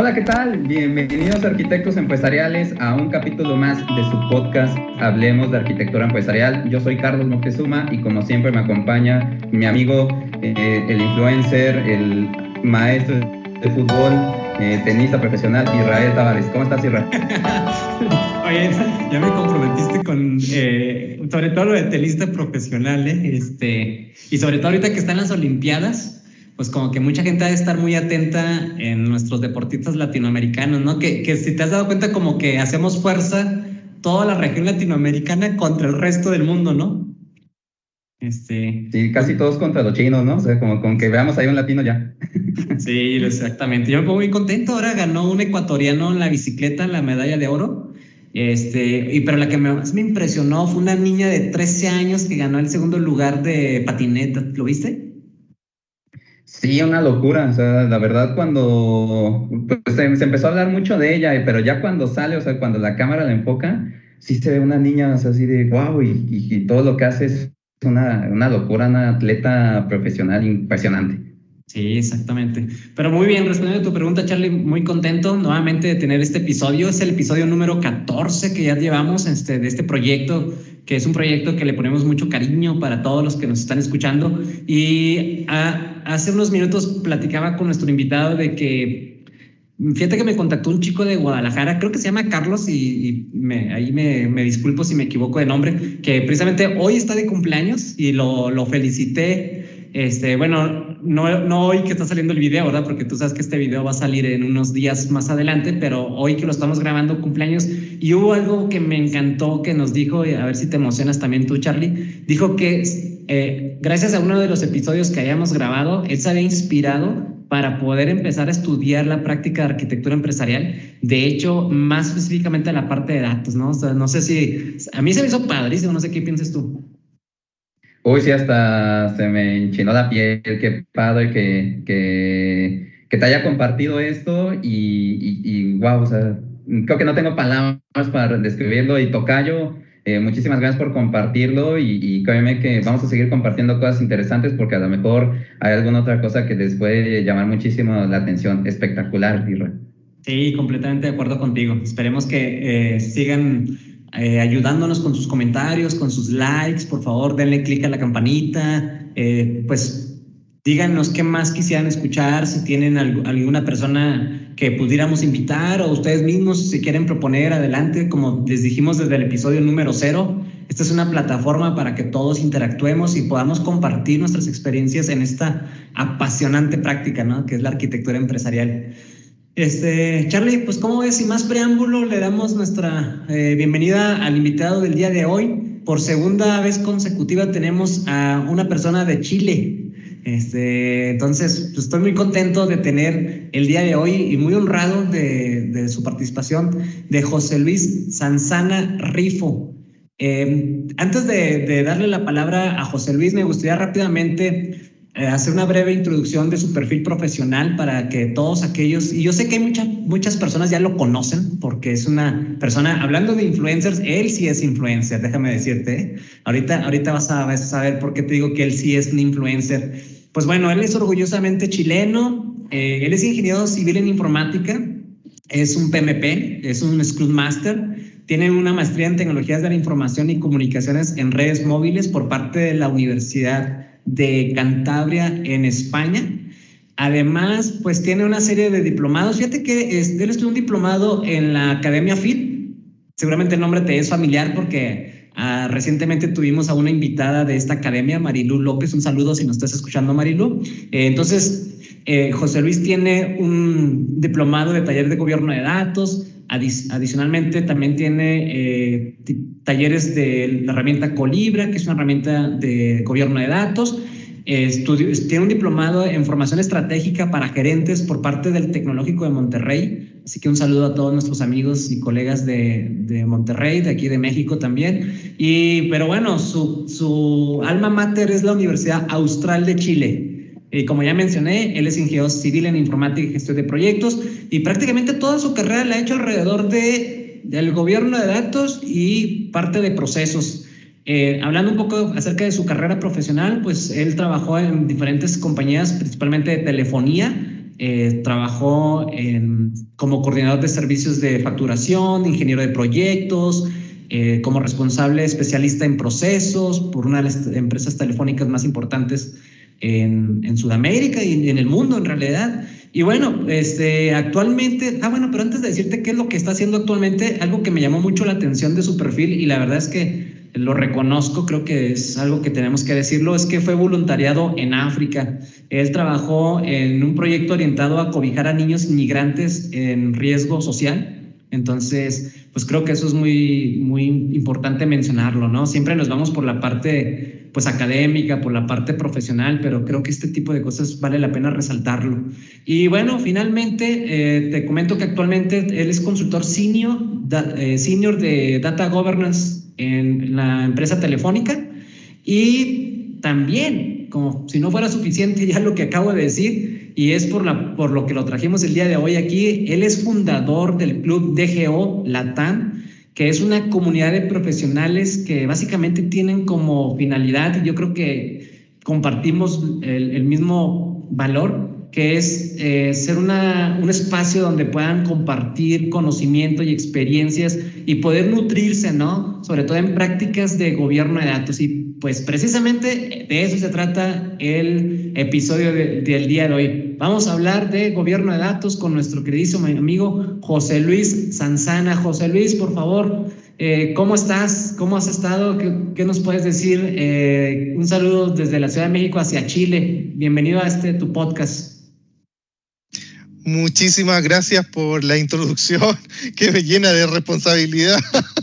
Hola, ¿qué tal? Bienvenidos arquitectos empresariales a un capítulo más de su podcast Hablemos de Arquitectura Empresarial. Yo soy Carlos Moctezuma y como siempre me acompaña mi amigo, eh, el influencer, el maestro de fútbol, eh, tenista profesional, Israel Tavares. ¿Cómo estás, Israel? Oye, ya me comprometiste con, eh, sobre todo lo de tenista profesional, ¿eh? este, y sobre todo ahorita que están las Olimpiadas, pues como que mucha gente ha de estar muy atenta en nuestros deportistas latinoamericanos, ¿no? Que, que si te has dado cuenta como que hacemos fuerza toda la región latinoamericana contra el resto del mundo, ¿no? Este, sí, casi todos contra los chinos, ¿no? O sea, como con que veamos ahí un latino ya. Sí, exactamente. Yo me pongo muy contento. Ahora ganó un ecuatoriano en la bicicleta la medalla de oro. Este, y pero la que más me impresionó fue una niña de 13 años que ganó el segundo lugar de patineta. ¿Lo viste? Sí, una locura. O sea, la verdad, cuando pues, se, empezó a hablar mucho de ella, pero ya cuando sale, o sea, cuando la cámara la enfoca, sí se ve una niña así de wow, y, y, todo lo que hace es una, una locura, una atleta profesional impresionante. Sí, exactamente. Pero muy bien, respondiendo a tu pregunta, Charlie, muy contento nuevamente de tener este episodio. Es el episodio número 14 que ya llevamos este, de este proyecto, que es un proyecto que le ponemos mucho cariño para todos los que nos están escuchando. Y ah, hace unos minutos platicaba con nuestro invitado de que, fíjate que me contactó un chico de Guadalajara, creo que se llama Carlos, y, me, ahí me, me, disculpo si me equivoco de nombre, que precisamente hoy está de cumpleaños y lo, lo felicité este, bueno, no, no hoy que está saliendo el video, ¿verdad? Porque tú sabes que este video va a salir en unos días más adelante, pero hoy que lo estamos grabando cumpleaños, y hubo algo que me encantó que nos dijo, y a ver si te emocionas también tú, Charlie, dijo que eh, gracias a uno de los episodios que hayamos grabado, él se había inspirado para poder empezar a estudiar la práctica de arquitectura empresarial, de hecho, más específicamente la parte de datos, ¿no? O sea, no sé si, a mí se me hizo padrísimo, no sé qué piensas tú. Uy, sí, hasta se me enchinó la piel, qué padre que, que, que te haya compartido esto y, y, wow, o sea, creo que no tengo palabras para describirlo y Tocayo, eh, muchísimas gracias por compartirlo y, y créeme que vamos a seguir compartiendo cosas interesantes porque a lo mejor hay alguna otra cosa que les puede llamar muchísimo la atención. Espectacular, Irra. Sí, completamente de acuerdo contigo. Esperemos que eh, sigan eh, ayudándonos con sus comentarios, con sus likes. Por favor, denle clic a la campanita. Eh, pues díganos qué más quisieran escuchar, si tienen alguna persona que pudiéramos invitar o ustedes mismos si quieren proponer adelante, como les dijimos desde el episodio número cero. Esta es una plataforma para que todos interactuemos y podamos compartir nuestras experiencias en esta apasionante práctica, ¿no? Que es la arquitectura empresarial. Este, Charlie, pues como ves, sin más preámbulo, le damos nuestra eh, bienvenida al invitado del día de hoy. Por segunda vez consecutiva tenemos a una persona de Chile. Este, entonces, pues, estoy muy contento de tener el día de hoy y muy honrado de, su participación de José Luis Sanzana Rifo. Eh, antes de, darle la palabra a José Luis, me gustaría rápidamente hacer una breve introducción de su perfil profesional para que todos aquellos, y yo sé que hay muchas muchas personas ya lo conocen porque es una persona, hablando de influencers, él sí es influencer, déjame decirte. ¿eh? Ahorita, ahorita vas a, saber por qué te digo que él sí es un influencer. Pues bueno, él es orgullosamente chileno, eh, él es ingeniero civil en informática, es un PMP, es un Scrum Master, tiene una maestría en tecnologías de la información y comunicaciones en redes móviles por parte de la Universidad de Cantabria en España. Además, pues tiene una serie de diplomados. Fíjate que él estuvo un diplomado en la Academia FIT. Seguramente el nombre te es familiar porque ah, recientemente tuvimos a una invitada de esta academia, Marilu López. Un saludo si nos estás escuchando, Marilu. Eh, entonces, eh, José Luis tiene un diplomado de taller de gobierno de datos, adicionalmente, también tiene eh, talleres de la herramienta Colibra, que es una herramienta de gobierno de datos. tiene un diplomado en formación estratégica para gerentes por parte del Tecnológico de Monterrey. Así que un saludo a todos nuestros amigos y colegas de, de Monterrey, de aquí de México también. Y, pero bueno, su, su alma mater es la Universidad Austral de Chile. Y como ya mencioné, él es ingeniero civil en informática y gestión de proyectos y prácticamente toda su carrera la ha hecho alrededor de, del gobierno de datos y parte de procesos. Eh, hablando un poco acerca de su carrera profesional, pues él trabajó en diferentes compañías, principalmente de telefonía, eh, trabajó como coordinador de servicios de facturación, ingeniero de proyectos, eh, como responsable especialista en procesos por una de las empresas telefónicas más importantes en, Sudamérica y en el mundo en realidad. Y bueno, este, actualmente, ah, bueno, pero antes de decirte qué es lo que está haciendo actualmente, algo que me llamó mucho la atención de su perfil y la verdad es que lo reconozco, creo que es algo que tenemos que decirlo, es que fue voluntariado en África. Él trabajó en un proyecto orientado a cobijar a niños inmigrantes en riesgo social. Entonces, pues creo que eso es muy, muy importante mencionarlo, ¿no? Siempre nos vamos por la parte, pues académica, por la parte profesional, pero creo que este tipo de cosas vale la pena resaltarlo. Y bueno, finalmente, eh, te comento que actualmente él es consultor senior, eh, senior de Data Governance en la empresa telefónica y también, como si no fuera suficiente ya lo que acabo de decir, y es por, la, por lo que lo trajimos el día de hoy aquí, él es fundador del club DGO Latam, que es una comunidad de profesionales que básicamente tienen como finalidad, y yo creo que compartimos el, mismo valor, que es eh, ser una, un espacio donde puedan compartir conocimiento y experiencias y poder nutrirse, ¿no? Sobre todo en prácticas de gobierno de datos. Y pues precisamente de eso se trata el episodio del día de hoy. Vamos a hablar de gobierno de datos con nuestro queridísimo amigo José Luis Sanzana. José Luis, por favor, eh, ¿cómo estás? ¿Cómo has estado? ¿Qué, nos puedes decir? Eh, un saludo desde la Ciudad de México hacia Chile. Bienvenido a este tu podcast. Muchísimas gracias por la introducción que me llena de responsabilidad.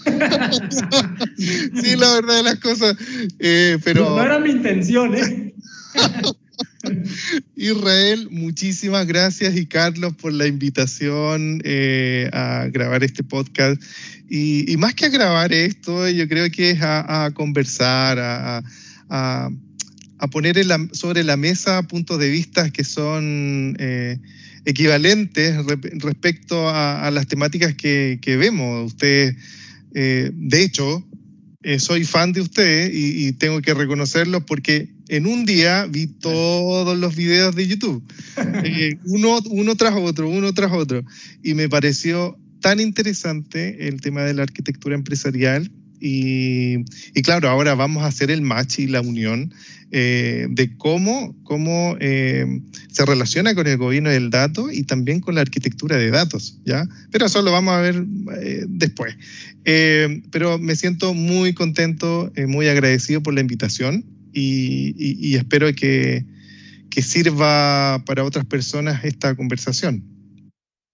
sí, la verdad de las cosas. Eh, pero... No, era mi intención, ¿eh? Israel, muchísimas gracias y Carlos por la invitación eh, a grabar este podcast. Y, más que a grabar esto, yo creo que es a, conversar, a, a poner sobre la mesa puntos de vista que son eh, equivalentes respecto a, las temáticas que, vemos. Usted, eh, de hecho, eh, soy fan de usted y, tengo que reconocerlo porque en un día vi todos los videos de YouTube, eh, uno, uno tras otro, uno tras otro, y me pareció tan interesante el tema de la arquitectura empresarial y, claro, ahora vamos a hacer el match y la unión eh, de cómo, cómo eh, se relaciona con el gobierno del dato y también con la arquitectura de datos, ¿ya? Pero eso lo vamos a ver eh, después. pero me siento muy contento, muy agradecido por la invitación y, espero que, que sirva para otras personas esta conversación.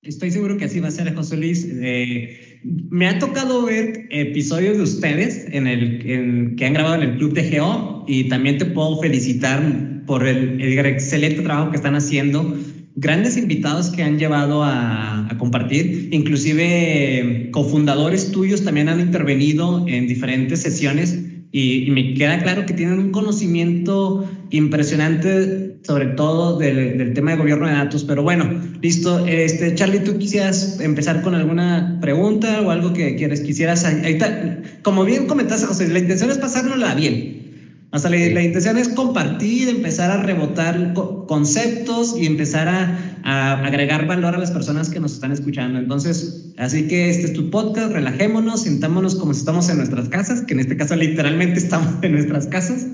Estoy seguro que así va a ser, José Luis. Eh, me ha tocado ver episodios de ustedes en el, que han grabado en el Club Geo y también te puedo felicitar por el, excelente trabajo que están haciendo. Grandes invitados que han llevado a, compartir, inclusive cofundadores tuyos también han intervenido en diferentes sesiones y, me queda claro que tienen un conocimiento impresionante sobre todo del, tema de gobierno de datos. Pero bueno, listo. Este, Charlie, ¿tú quisieras empezar con alguna pregunta o algo que quieres, quisieras? como bien comentaste, José, la intención es pasárnosla bien. Hasta la, la, intención es compartir, empezar a rebotar conceptos y empezar a, a, agregar valor a las personas que nos están escuchando. Entonces, así que este es tu podcast, relajémonos, sintámonos como si estamos en nuestras casas, que en este caso literalmente estamos en nuestras casas.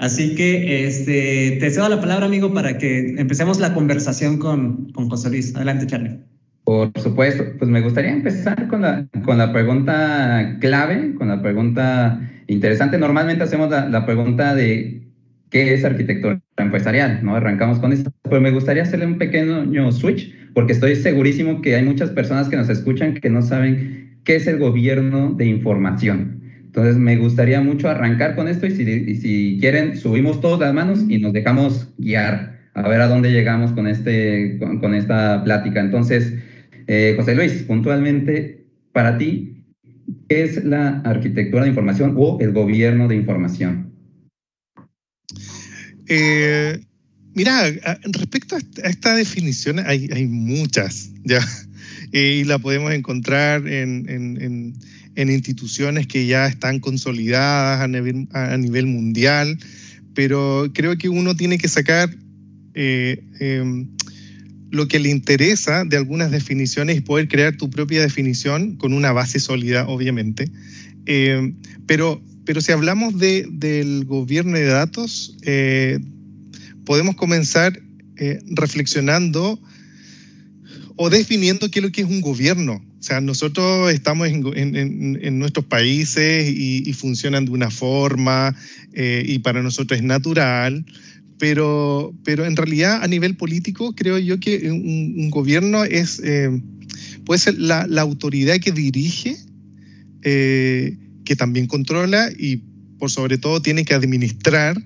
Así que este, te cedo la palabra, amigo, para que empecemos la conversación con, con José Luis. Adelante, Charlie. Por supuesto, pues me gustaría empezar con la, con la pregunta clave, con la pregunta interesante. Normalmente hacemos la, pregunta de qué es arquitectura empresarial, ¿no? Arrancamos con eso, pero me gustaría hacerle un pequeño switch, porque estoy segurísimo que hay muchas personas que nos escuchan que no saben qué es el gobierno de información. Entonces, me gustaría mucho arrancar con esto y si, quieren, subimos todas las manos y nos dejamos guiar a ver a dónde llegamos con, este, con, esta plática. Entonces, eh, José Luis, puntualmente, para ti, ¿qué es la arquitectura de información o el gobierno de información? Eh, mira, respecto a esta definición, hay, muchas, ¿ya? y la podemos encontrar en instituciones que ya están consolidadas a nivel, a nivel mundial, pero creo que uno tiene que sacar eh, em, lo que le interesa de algunas definiciones es poder crear tu propia definición con una base sólida, obviamente. Eh, pero, pero si hablamos de, del gobierno de datos, eh, podemos comenzar eh, reflexionando o definiendo qué es lo que es un gobierno. O sea, nosotros estamos en, nuestros países y, funcionan de una forma y para nosotros es natural, pero, pero en realidad a nivel político creo yo que un, gobierno es, puede ser la, la, autoridad que dirige eh, que también controla y por sobre todo tiene que administrar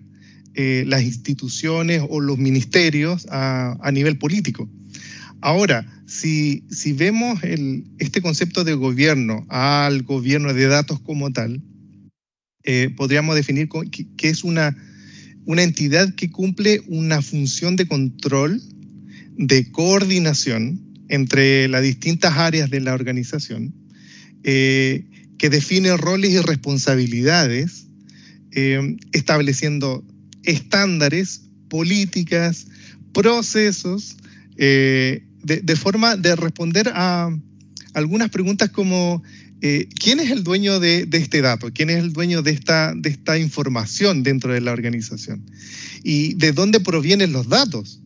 eh, las instituciones o los ministerios a, a nivel político. Ahora, si, si vemos el, este concepto de gobierno al gobierno de datos como tal, eh, podríamos definir que, es una, una entidad que cumple una función de control, de coordinación entre las distintas áreas de la organización, eh, que define roles y responsabilidades, eh, estableciendo estándares, políticas, procesos, eh, de, forma de responder a algunas preguntas como eh, ¿quién es el dueño de, este dato? ¿Quién es el dueño de esta, información dentro de la organización? ¿Y de dónde provienen los datos?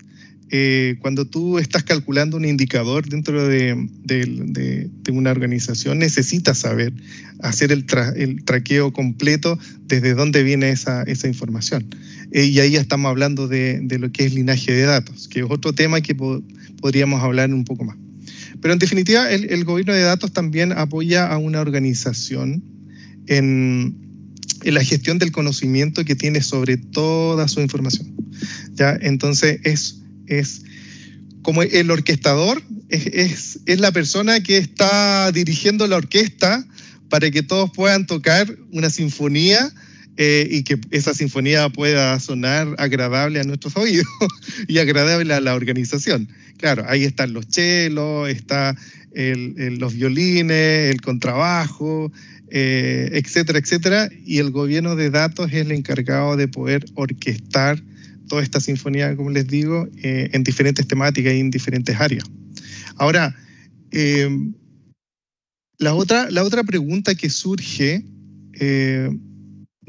Eh, cuando tú estás calculando un indicador dentro de, una organización, necesitas saber hacer el, traqueo completo desde dónde viene esa, información. Eh, y ahí estamos hablando de, lo que es linaje de datos, que es otro tema que podríamos hablar un poco más. Pero en definitiva, el, gobierno de datos también apoya a una organización en, la gestión del conocimiento que tiene sobre toda su información. ¿ya? Entonces, es es como el orquestador, es, es, la persona que está dirigiendo la orquesta para que todos puedan tocar una sinfonía eh, y que esa sinfonía pueda sonar agradable a nuestros oídos y agradable a la organización. Claro, ahí están los chelos, está los violines, el contrabajo, eh, etcétera, etcétera, y el gobierno de datos es el encargado de poder orquestar toda esta sinfonía, como les digo, eh, en diferentes temáticas y en diferentes áreas. Ahora, eh, la, otra, la otra pregunta que surge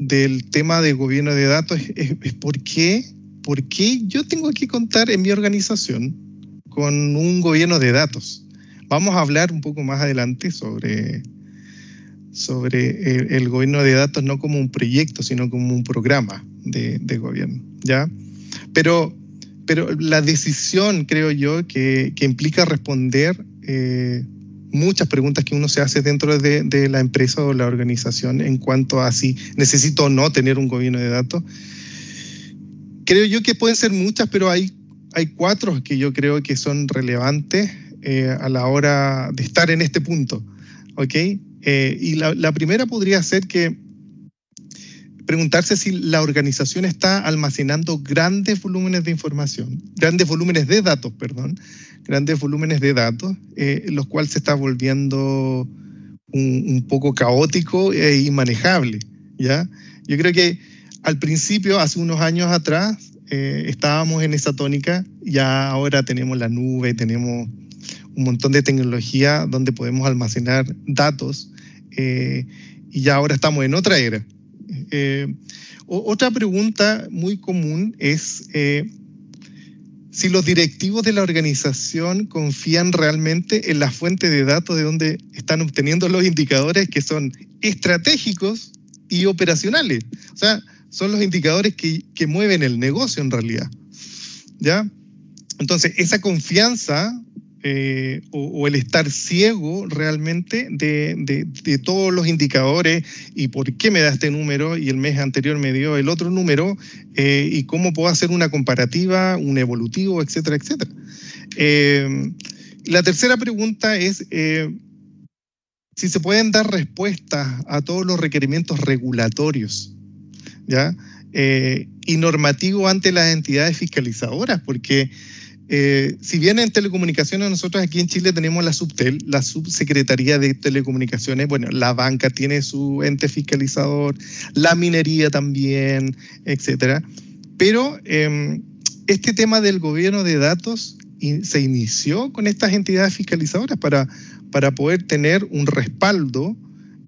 del tema de gobierno de datos es, ¿por, qué, por qué yo tengo que contar en mi organización con un gobierno de datos? Vamos a hablar un poco más adelante sobre, sobre el, gobierno de datos no como un proyecto, sino como un programa de, de gobierno. ¿ya? Pero, pero la decisión, creo yo, que, que implica responder eh, muchas preguntas que uno se hace dentro de, la empresa o la organización en cuanto a si necesito o no tener un gobierno de datos. Creo yo que pueden ser muchas, pero hay, hay cuatro que yo creo que son relevantes eh, a la hora de estar en este punto. ¿ok? Eh, y la, primera podría ser que preguntarse si la organización está almacenando grandes volúmenes de información, grandes volúmenes de datos, perdón, grandes volúmenes de datos, eh, los cuales se está volviendo un, poco caótico e inmanejable, ¿ya? Yo creo que al principio, hace unos años atrás, eh, estábamos en esa tónica, ya ahora tenemos la nube, tenemos un montón de tecnología donde podemos almacenar datos eh, y ya ahora estamos en otra era. Eh, otra pregunta muy común es eh, si los directivos de la organización confían realmente en la fuente de datos de donde están obteniendo los indicadores que son estratégicos y operacionales. O sea, son los indicadores que, que mueven el negocio en realidad. ¿Ya? Entonces, esa confianza eh, o, el estar ciego realmente de, todos los indicadores y por qué me da este número y el mes anterior me dio el otro número eh, y cómo puedo hacer una comparativa, un evolutivo, etcétera, etcétera. Eh, la tercera pregunta es si se pueden dar respuestas a todos los requerimientos regulatorios. ¿ya? y normativos ante las entidades fiscalizadoras, porque eh, si bien en telecomunicaciones nosotros aquí en Chile tenemos la Subtel, la Subsecretaría de Telecomunicaciones, bueno, la banca tiene su ente fiscalizador, la minería también, etcétera. Pero em, este tema del gobierno de datos se inició con estas entidades fiscalizadoras para, para poder tener un respaldo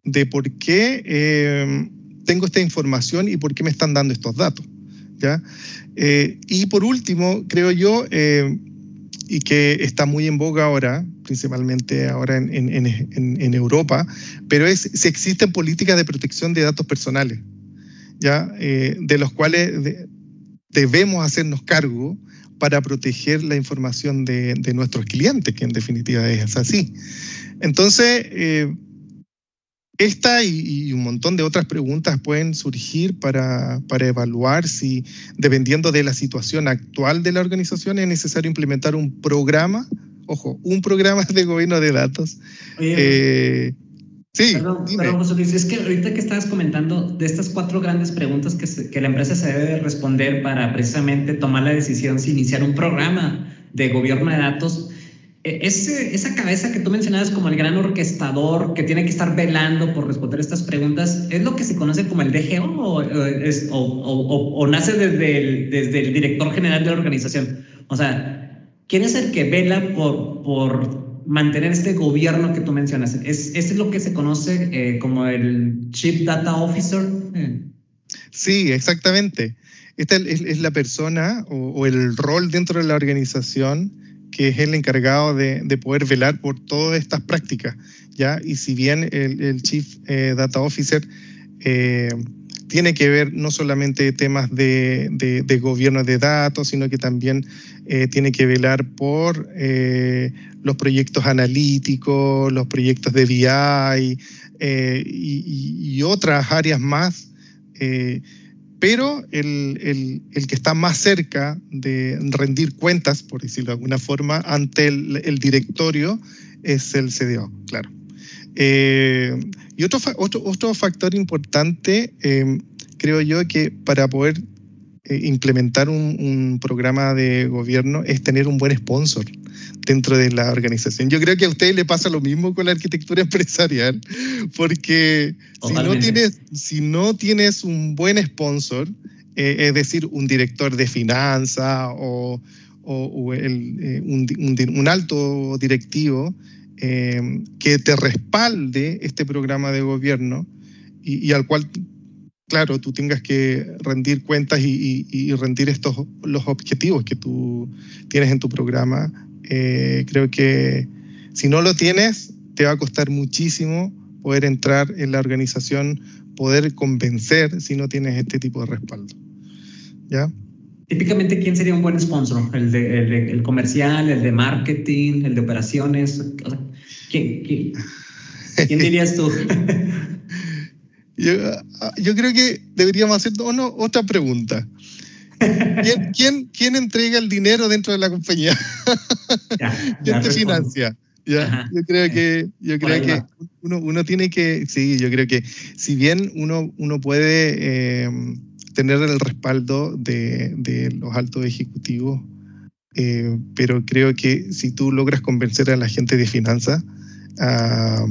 de por qué eh, tengo esta información y por qué me están dando estos datos. ¿ya? Eh, y por último, creo yo, eh, y que está muy en boga ahora, principalmente ahora en, en, en, Europa, pero es si existen políticas de protección de datos personales, ¿ya? de los cuales debemos hacernos cargo para proteger la información de, de, nuestros clientes, que en definitiva es así. Entonces, esta y, un montón de otras preguntas pueden surgir para, para, evaluar si, dependiendo de la situación actual de la organización, es necesario implementar un programa, ojo, un programa de gobierno de datos. eh, sí, perdón, perdón, José Luis, es que ahorita que estabas comentando de estas cuatro grandes preguntas que, que la empresa se debe responder para precisamente tomar la decisión si iniciar un programa de gobierno de datos, ese, esa cabeza que tú mencionabas como el gran orquestador que tiene que estar velando por responder estas preguntas, ¿es lo que se conoce como el DGO o, o, nace desde el, director general de la organización? O sea, ¿quién es el que vela por, mantener este gobierno que tú mencionas? ¿Es, ¿Ese es lo que se conoce eh, como el Chief Data Officer? Sí, exactamente. Esta es, es la persona o el rol dentro de la organización que es el encargado de, poder velar por todas estas prácticas. ¿ya? Y si bien el, Chief eh, Data Officer eh, tiene que ver no solamente temas de, gobierno de datos, sino que también eh, tiene que velar por los proyectos analíticos, los proyectos de BI y, otras áreas más pero el, que está más cerca de rendir cuentas, por decirlo de alguna forma, ante el, directorio es el CDO, claro. Eh, y otro, factor importante, eh, creo yo, que para poder implementar un, programa de gobierno es tener un buen sponsor dentro de la organización. Yo creo que a usted le pasa lo mismo con la arquitectura empresarial, porque si no, tienes, si no tienes un buen sponsor, eh, es decir, un director de finanzas o, eh, un, alto directivo que te respalde este programa de gobierno y, y al cual claro, tú tengas que rendir cuentas y, rendir estos los objetivos que tú tienes en tu programa. Eh, creo que si no lo tienes, te va a costar muchísimo poder entrar en la organización, poder convencer si no tienes este tipo de respaldo. ¿Ya? Típicamente, ¿quién sería un buen sponsor? ¿El, de, el, comercial, el de marketing, el de operaciones? ¿quién, quién dirías tú? Yo, ah, yo creo que deberíamos hacer otra pregunta. ¿Quién, quién, entrega el dinero dentro de la compañía? ¿Quién te financia? ¿Ya? Yo creo que, yo creo que uno, uno, tiene que, sí, yo creo que si bien uno, uno puede eh, tener el respaldo de, de los altos ejecutivos, eh, pero creo que si tú logras convencer a la gente de finanzas, uh,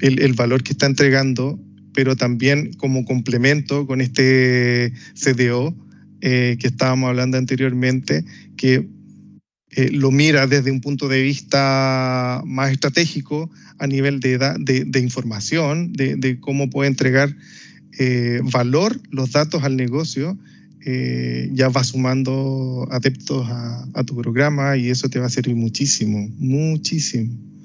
el, el, valor que está entregando pero también como complemento con este CDO eh, que estábamos hablando anteriormente, que eh, lo mira desde un punto de vista más estratégico a nivel de, información, de, cómo puede entregar eh, valor los datos al negocio, ya va sumando adeptos a tu programa y eso te va a servir muchísimo, muchísimo.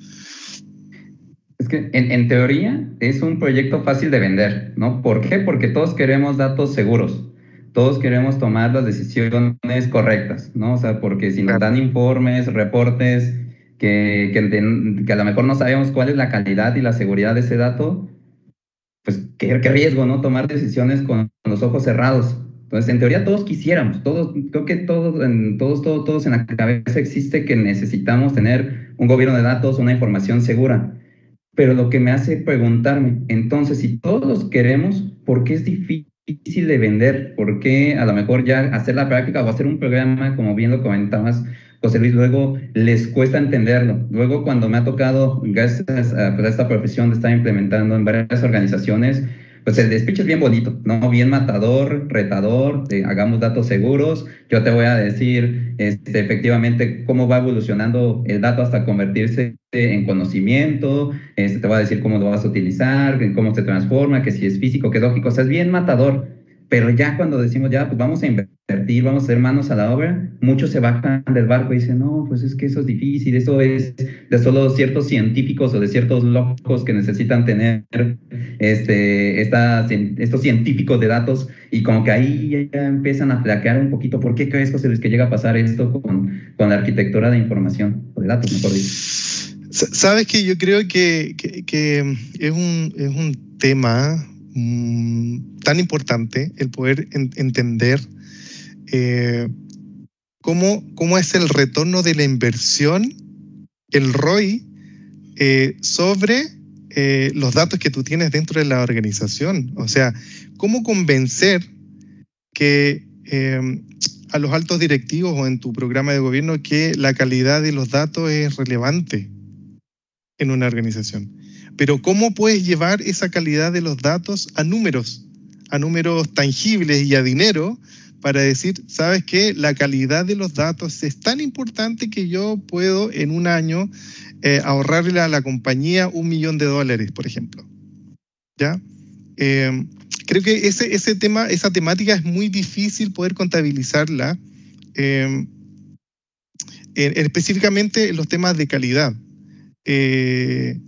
Es que en, teoría es un proyecto fácil de vender, ¿no? ¿Por qué? Porque todos queremos datos seguros, todos queremos tomar las decisiones correctas, ¿no? O sea, porque si nos dan informes, reportes, que, que, a lo mejor no sabemos cuál es la calidad y la seguridad de ese dato, pues qué, riesgo, ¿no? Tomar decisiones con los ojos cerrados. Entonces, en teoría todos quisiéramos, todos, creo que todos, en, todos, todos, todos en la cabeza existe que necesitamos tener un gobierno de datos, una información segura. Pero lo que me hace preguntarme, entonces, si todos queremos, ¿por qué es difícil de vender? ¿Por qué a lo mejor ya hacer la práctica o hacer un programa, como bien lo comentabas, José Luis, luego les cuesta entenderlo? Luego, cuando me ha tocado, gracias a, pues, esta profesión de estar implementando en varias organizaciones, pues el speech es bien bonito, ¿no? Bien matador, retador, hagamos datos seguros. Yo te voy a decir este, efectivamente cómo va evolucionando el dato hasta convertirse en conocimiento, este, te voy a decir cómo lo vas a utilizar, cómo se transforma, que si es físico, que es lógico, o sea, es bien matador. Pero ya cuando decimos, ya, pues vamos a invertir, vamos a hacer manos a la obra, muchos se bajan del barco y dicen, no, pues es que eso es difícil, eso es de solo ciertos científicos o de ciertos locos que necesitan tener este, estos científicos de datos y como que ahí ya empiezan a flaquear un poquito. ¿Por qué crees, José que llega a pasar esto con, con la arquitectura de información, o de datos, mejor dicho? Sabes que yo creo que, que, es, un, es un tema Mm, tan importante el poder entender eh, cómo, cómo, es el retorno de la inversión, el ROI, eh, sobre eh, los datos que tú tienes dentro de la organización. O sea, cómo convencer que a los altos directivos o en tu programa de gobierno que la calidad de los datos es relevante en una organización. Pero ¿cómo puedes llevar esa calidad de los datos a números, a números tangibles y a dinero para decir, sabes que la calidad de los datos es tan importante que yo puedo en un año eh, ahorrarle a la compañía un millón de dólares, por ejemplo? ¿Ya? Em, creo que ese, ese tema, esa temática es muy difícil poder contabilizarla, em, específicamente en los temas de calidad. Eh,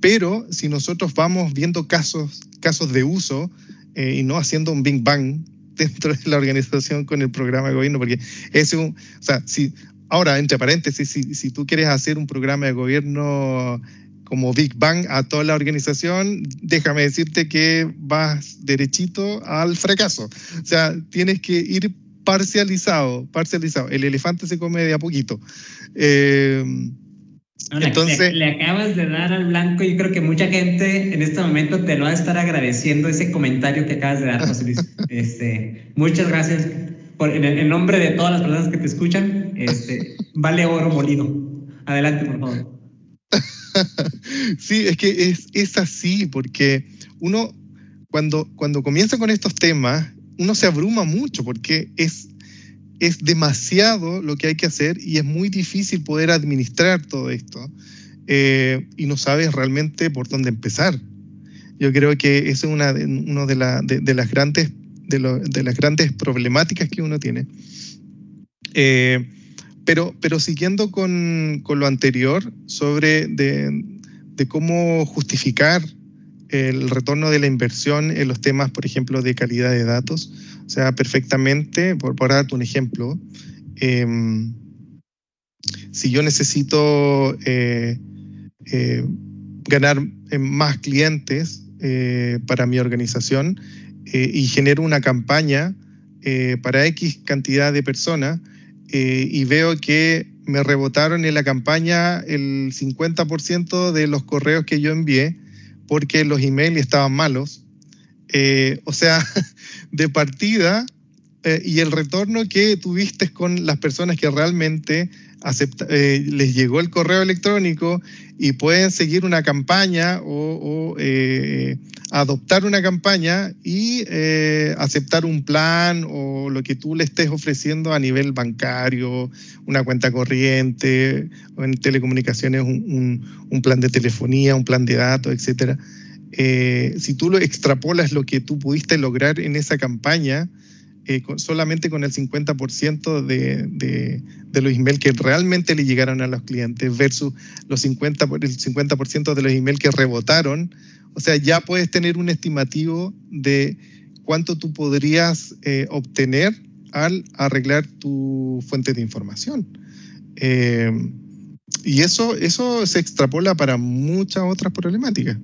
pero si nosotros vamos viendo casos, casos de uso eh, y no haciendo un Big Bang dentro de la organización con el programa de gobierno, porque es un, o sea, si, ahora, entre paréntesis, si, si tú quieres hacer un programa de gobierno como Big Bang a toda la organización, déjame decirte que vas derechito al fracaso. O sea, tienes que ir parcializado, parcializado. El elefante se come de a poquito. Eh, entonces, le, acabas de dar al blanco. Yo creo que mucha gente en este momento te lo va a estar agradeciendo ese comentario que acabas de dar, José Luis. Este, muchas gracias por, en el nombre de todas las personas que te escuchan. Este, vale oro molido. Adelante, por favor. Sí, es que es, es así, porque uno cuando, cuando comienza con estos temas, uno se abruma mucho porque es es demasiado lo que hay que hacer y es muy difícil poder administrar todo esto eh, y no sabes realmente por dónde empezar. Yo creo que esa es una, de, de, de, las grandes, de, las grandes problemáticas que uno tiene. Eh, pero, pero siguiendo con, con, lo anterior sobre de, cómo justificar el retorno de la inversión en los temas, por ejemplo, de calidad de datos, o sea, perfectamente, por, por darte un ejemplo, em, si yo necesito eh, eh, ganar eh, más clientes para mi organización y genero una campaña para X cantidad de personas y veo que me rebotaron en la campaña el 50% de los correos que yo envié porque los emails estaban malos, eh, o sea, de partida eh, y el retorno que tuviste con las personas que realmente eh, les llegó el correo electrónico y pueden seguir una campaña o, adoptar una campaña y aceptar un plan o lo que tú le estés ofreciendo a nivel bancario, una cuenta corriente, o en telecomunicaciones un, un plan de telefonía, un plan de datos, etcétera. Eh, si tú lo extrapolas lo que tú pudiste lograr en esa campaña, eh, solamente con el 50% de, los emails que realmente le llegaron a los clientes versus los 50, el 50% de los emails que rebotaron, o sea, ya puedes tener un estimativo de cuánto tú podrías eh, obtener al arreglar tu fuente de información. y eso, eso se extrapola para muchas otras problemáticas.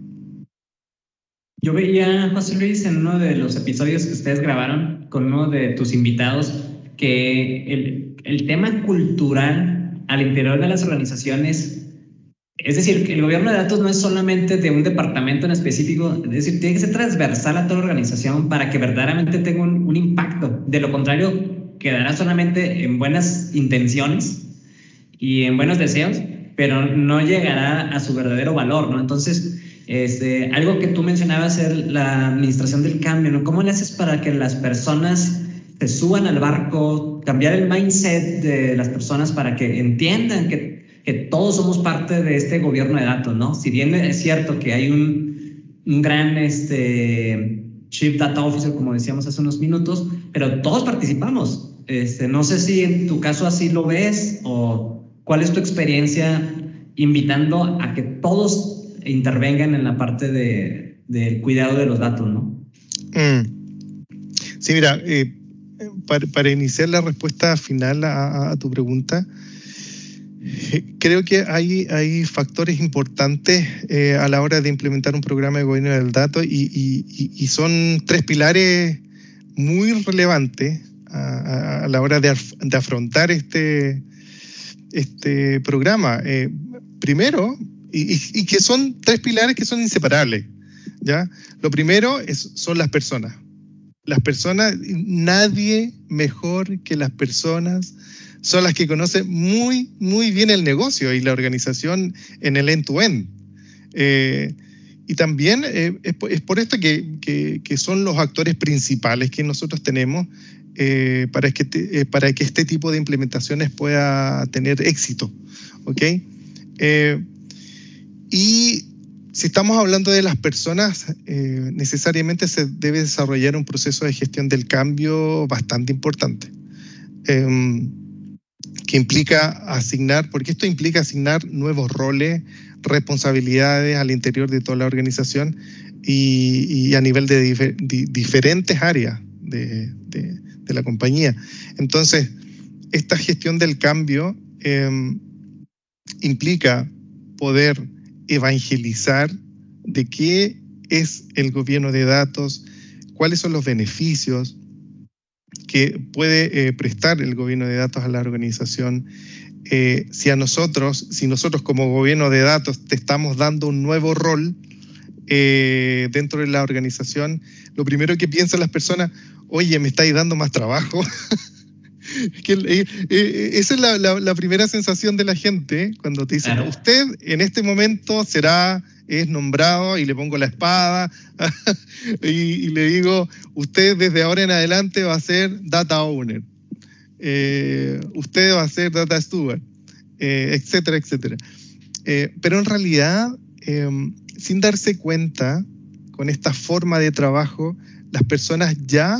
Yo veía, José Luis, en uno de los episodios que ustedes grabaron con uno de tus invitados, que el, el tema cultural al interior de las organizaciones, es decir, que el gobierno de datos no es solamente de un departamento en específico, es decir, tiene que ser transversal a toda la organización para que verdaderamente tenga un, un impacto. De lo contrario, quedará solamente en buenas intenciones y en buenos deseos, pero no llegará a su verdadero valor, ¿no? Entonces, Este, algo que tú mencionabas es la administración del cambio, ¿no? ¿Cómo le haces para que las personas se suban al barco, cambiar el mindset de las personas para que entiendan que, que todos somos parte de este gobierno de datos, ¿no? Si bien es cierto que hay un, un gran este, Chief Data Officer, como decíamos hace unos minutos, pero todos participamos. Este, no sé si en tu caso así lo ves o cuál es tu experiencia invitando a que todos intervengan en la parte de, del cuidado de los datos, ¿no? Mm. Sí, mira, eh, para, iniciar la respuesta final a, tu pregunta, eh, creo que hay, hay factores importantes eh, a la hora de implementar un programa de gobierno del dato y, son tres pilares muy relevantes a, la hora de, afrontar este, este programa. primero, y, que son tres pilares que son inseparables. ¿ya? Lo primero es, son las personas. Las personas, nadie mejor que las personas son las que conocen muy, muy bien el negocio y la organización en el end-to-end. Eh, y también eh, es, por esto que, que, son los actores principales que nosotros tenemos eh, para, que para que este tipo de implementaciones pueda tener éxito. ¿ok? Y si estamos hablando de las personas, eh, necesariamente se debe desarrollar un proceso de gestión del cambio bastante importante, em, que implica asignar, porque esto implica asignar nuevos roles, responsabilidades al interior de toda la organización y, a nivel de, diferentes áreas de, la compañía. Entonces, esta gestión del cambio em, implica poder evangelizar de qué es el gobierno de datos, cuáles son los beneficios que puede eh, prestar el gobierno de datos a la organización. Eh, si a nosotros, si nosotros como gobierno de datos te estamos dando un nuevo rol eh, dentro de la organización, lo primero que piensan las personas, oye, me estáis dando más trabajo. que, eh, eh, esa es la, primera sensación de la gente cuando te dicen, usted en este momento será, es nombrado y le pongo la espada y, le digo, usted desde ahora en adelante va a ser data owner, eh, usted va a ser data steward, etcétera, etcétera. pero en realidad, em, sin darse cuenta, con esta forma de trabajo, las personas ya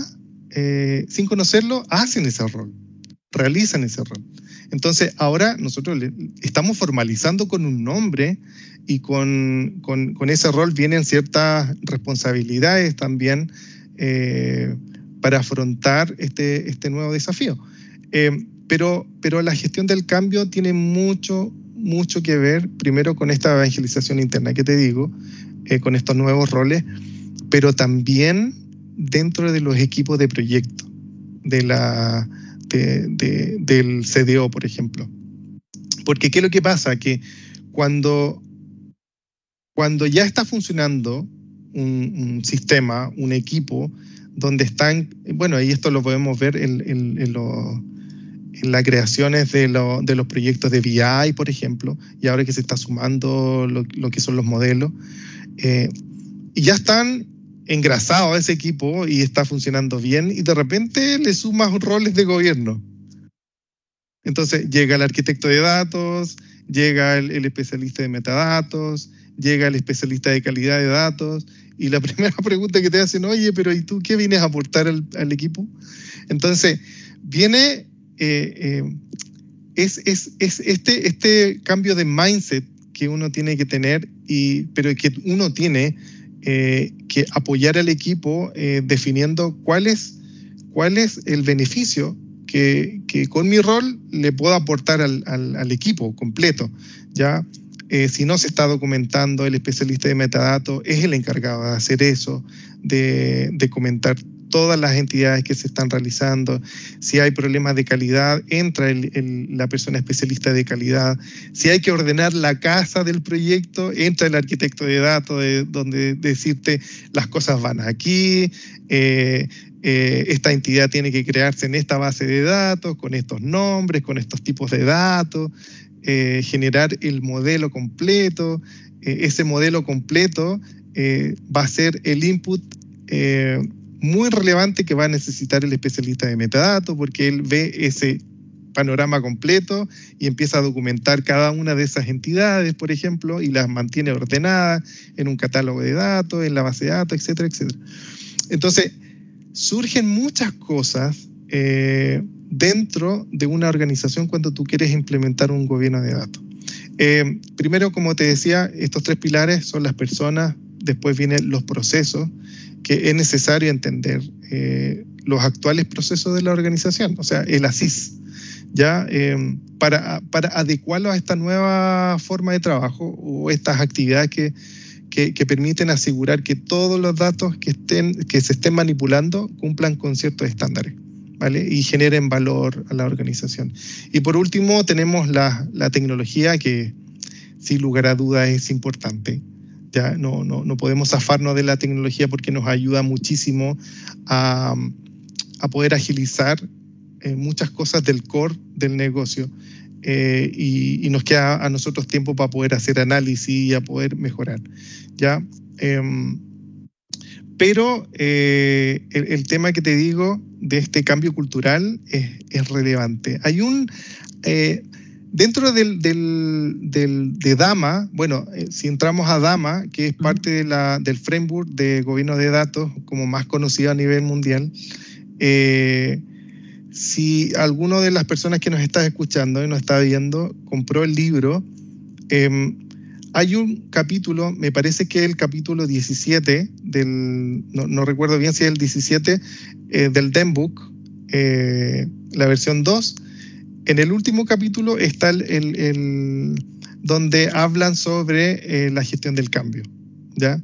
sin conocerlo, hacen ese rol realizan ese rol. Entonces, ahora nosotros estamos formalizando con un nombre y con, ese rol vienen ciertas responsabilidades también eh, para afrontar este, este nuevo desafío. Eh, pero, la gestión del cambio tiene mucho, mucho que ver, primero con esta evangelización interna que te digo, eh, con estos nuevos roles, pero también dentro de los equipos de proyecto, de la, del CDO, por ejemplo. Porque ¿qué es lo que pasa? Que cuando, cuando ya está funcionando un, sistema, un equipo, donde están, bueno, y esto lo podemos ver en, en, las creaciones de, de, los proyectos de BI, por ejemplo, y ahora que se está sumando lo, que son los modelos, eh, ya están engrasado a ese equipo y está funcionando bien y de repente le sumas roles de gobierno. Entonces llega el arquitecto de datos, llega el, especialista de metadatos, llega el especialista de calidad de datos y la primera pregunta que te hacen, oye, pero ¿y tú qué vienes a aportar al, equipo? Entonces, viene, eh, eh, es, es, es, este, este cambio de mindset que uno tiene que tener, y, pero que uno tiene eh, que apoyar al equipo eh, definiendo cuál es, cuál es el beneficio que, que, con mi rol le puedo aportar al, al, equipo completo. ¿ya? Eh, si no se está documentando, el especialista de metadatos es el encargado de hacer eso, de, de comentar todas las entidades que se están realizando. Si hay problemas de calidad, entra la persona especialista de calidad. Si hay que ordenar la casa del proyecto, entra el arquitecto de datos, de, donde decirte las cosas van aquí, eh, eh, esta entidad tiene que crearse en esta base de datos, con estos nombres, con estos tipos de datos. eh, generar el modelo completo. Ese modelo completo va a ser el input muy relevante que va a necesitar el especialista de metadatos, porque él ve ese panorama completo y empieza a documentar cada una de esas entidades, por ejemplo, y las mantiene ordenadas en un catálogo de datos, en la base de datos, etcétera, etcétera. Entonces, surgen muchas cosas eh, dentro de una organización cuando tú quieres implementar un gobierno de datos. Eh, primero, como te decía, estos tres pilares son las personas, después vienen los procesos, que es necesario entender eh, los actuales procesos de la organización, o sea, el ASIS, ya para, para adecuarlo a esta nueva forma de trabajo o estas actividades que, que, permiten asegurar que todos los datos que, estén, que se estén manipulando cumplan con ciertos estándares. ¿Vale? y generen valor a la organización. Y por último, tenemos la, la tecnología que, sin lugar a dudas, es importante. Ya no, no, no, podemos zafarnos de la tecnología porque nos ayuda muchísimo a, a poder agilizar eh, muchas cosas del core del negocio. Eh, y, nos queda a nosotros tiempo para poder hacer análisis y a poder mejorar. ¿ya? Em, pero eh, el, tema que te digo de este cambio cultural es, relevante. Hay un, dentro del, de Dama, bueno, si entramos a Dama, que es parte de la, del framework de gobierno de datos, como más conocido a nivel mundial, eh, si alguno de las personas que nos está escuchando y nos está viendo compró el libro, em, hay un capítulo, me parece que es el capítulo 17, del, no, recuerdo bien si es el 17, eh, del Denbook, eh, la versión 2. En el último capítulo está el, donde hablan sobre eh, la gestión del cambio. ¿ya?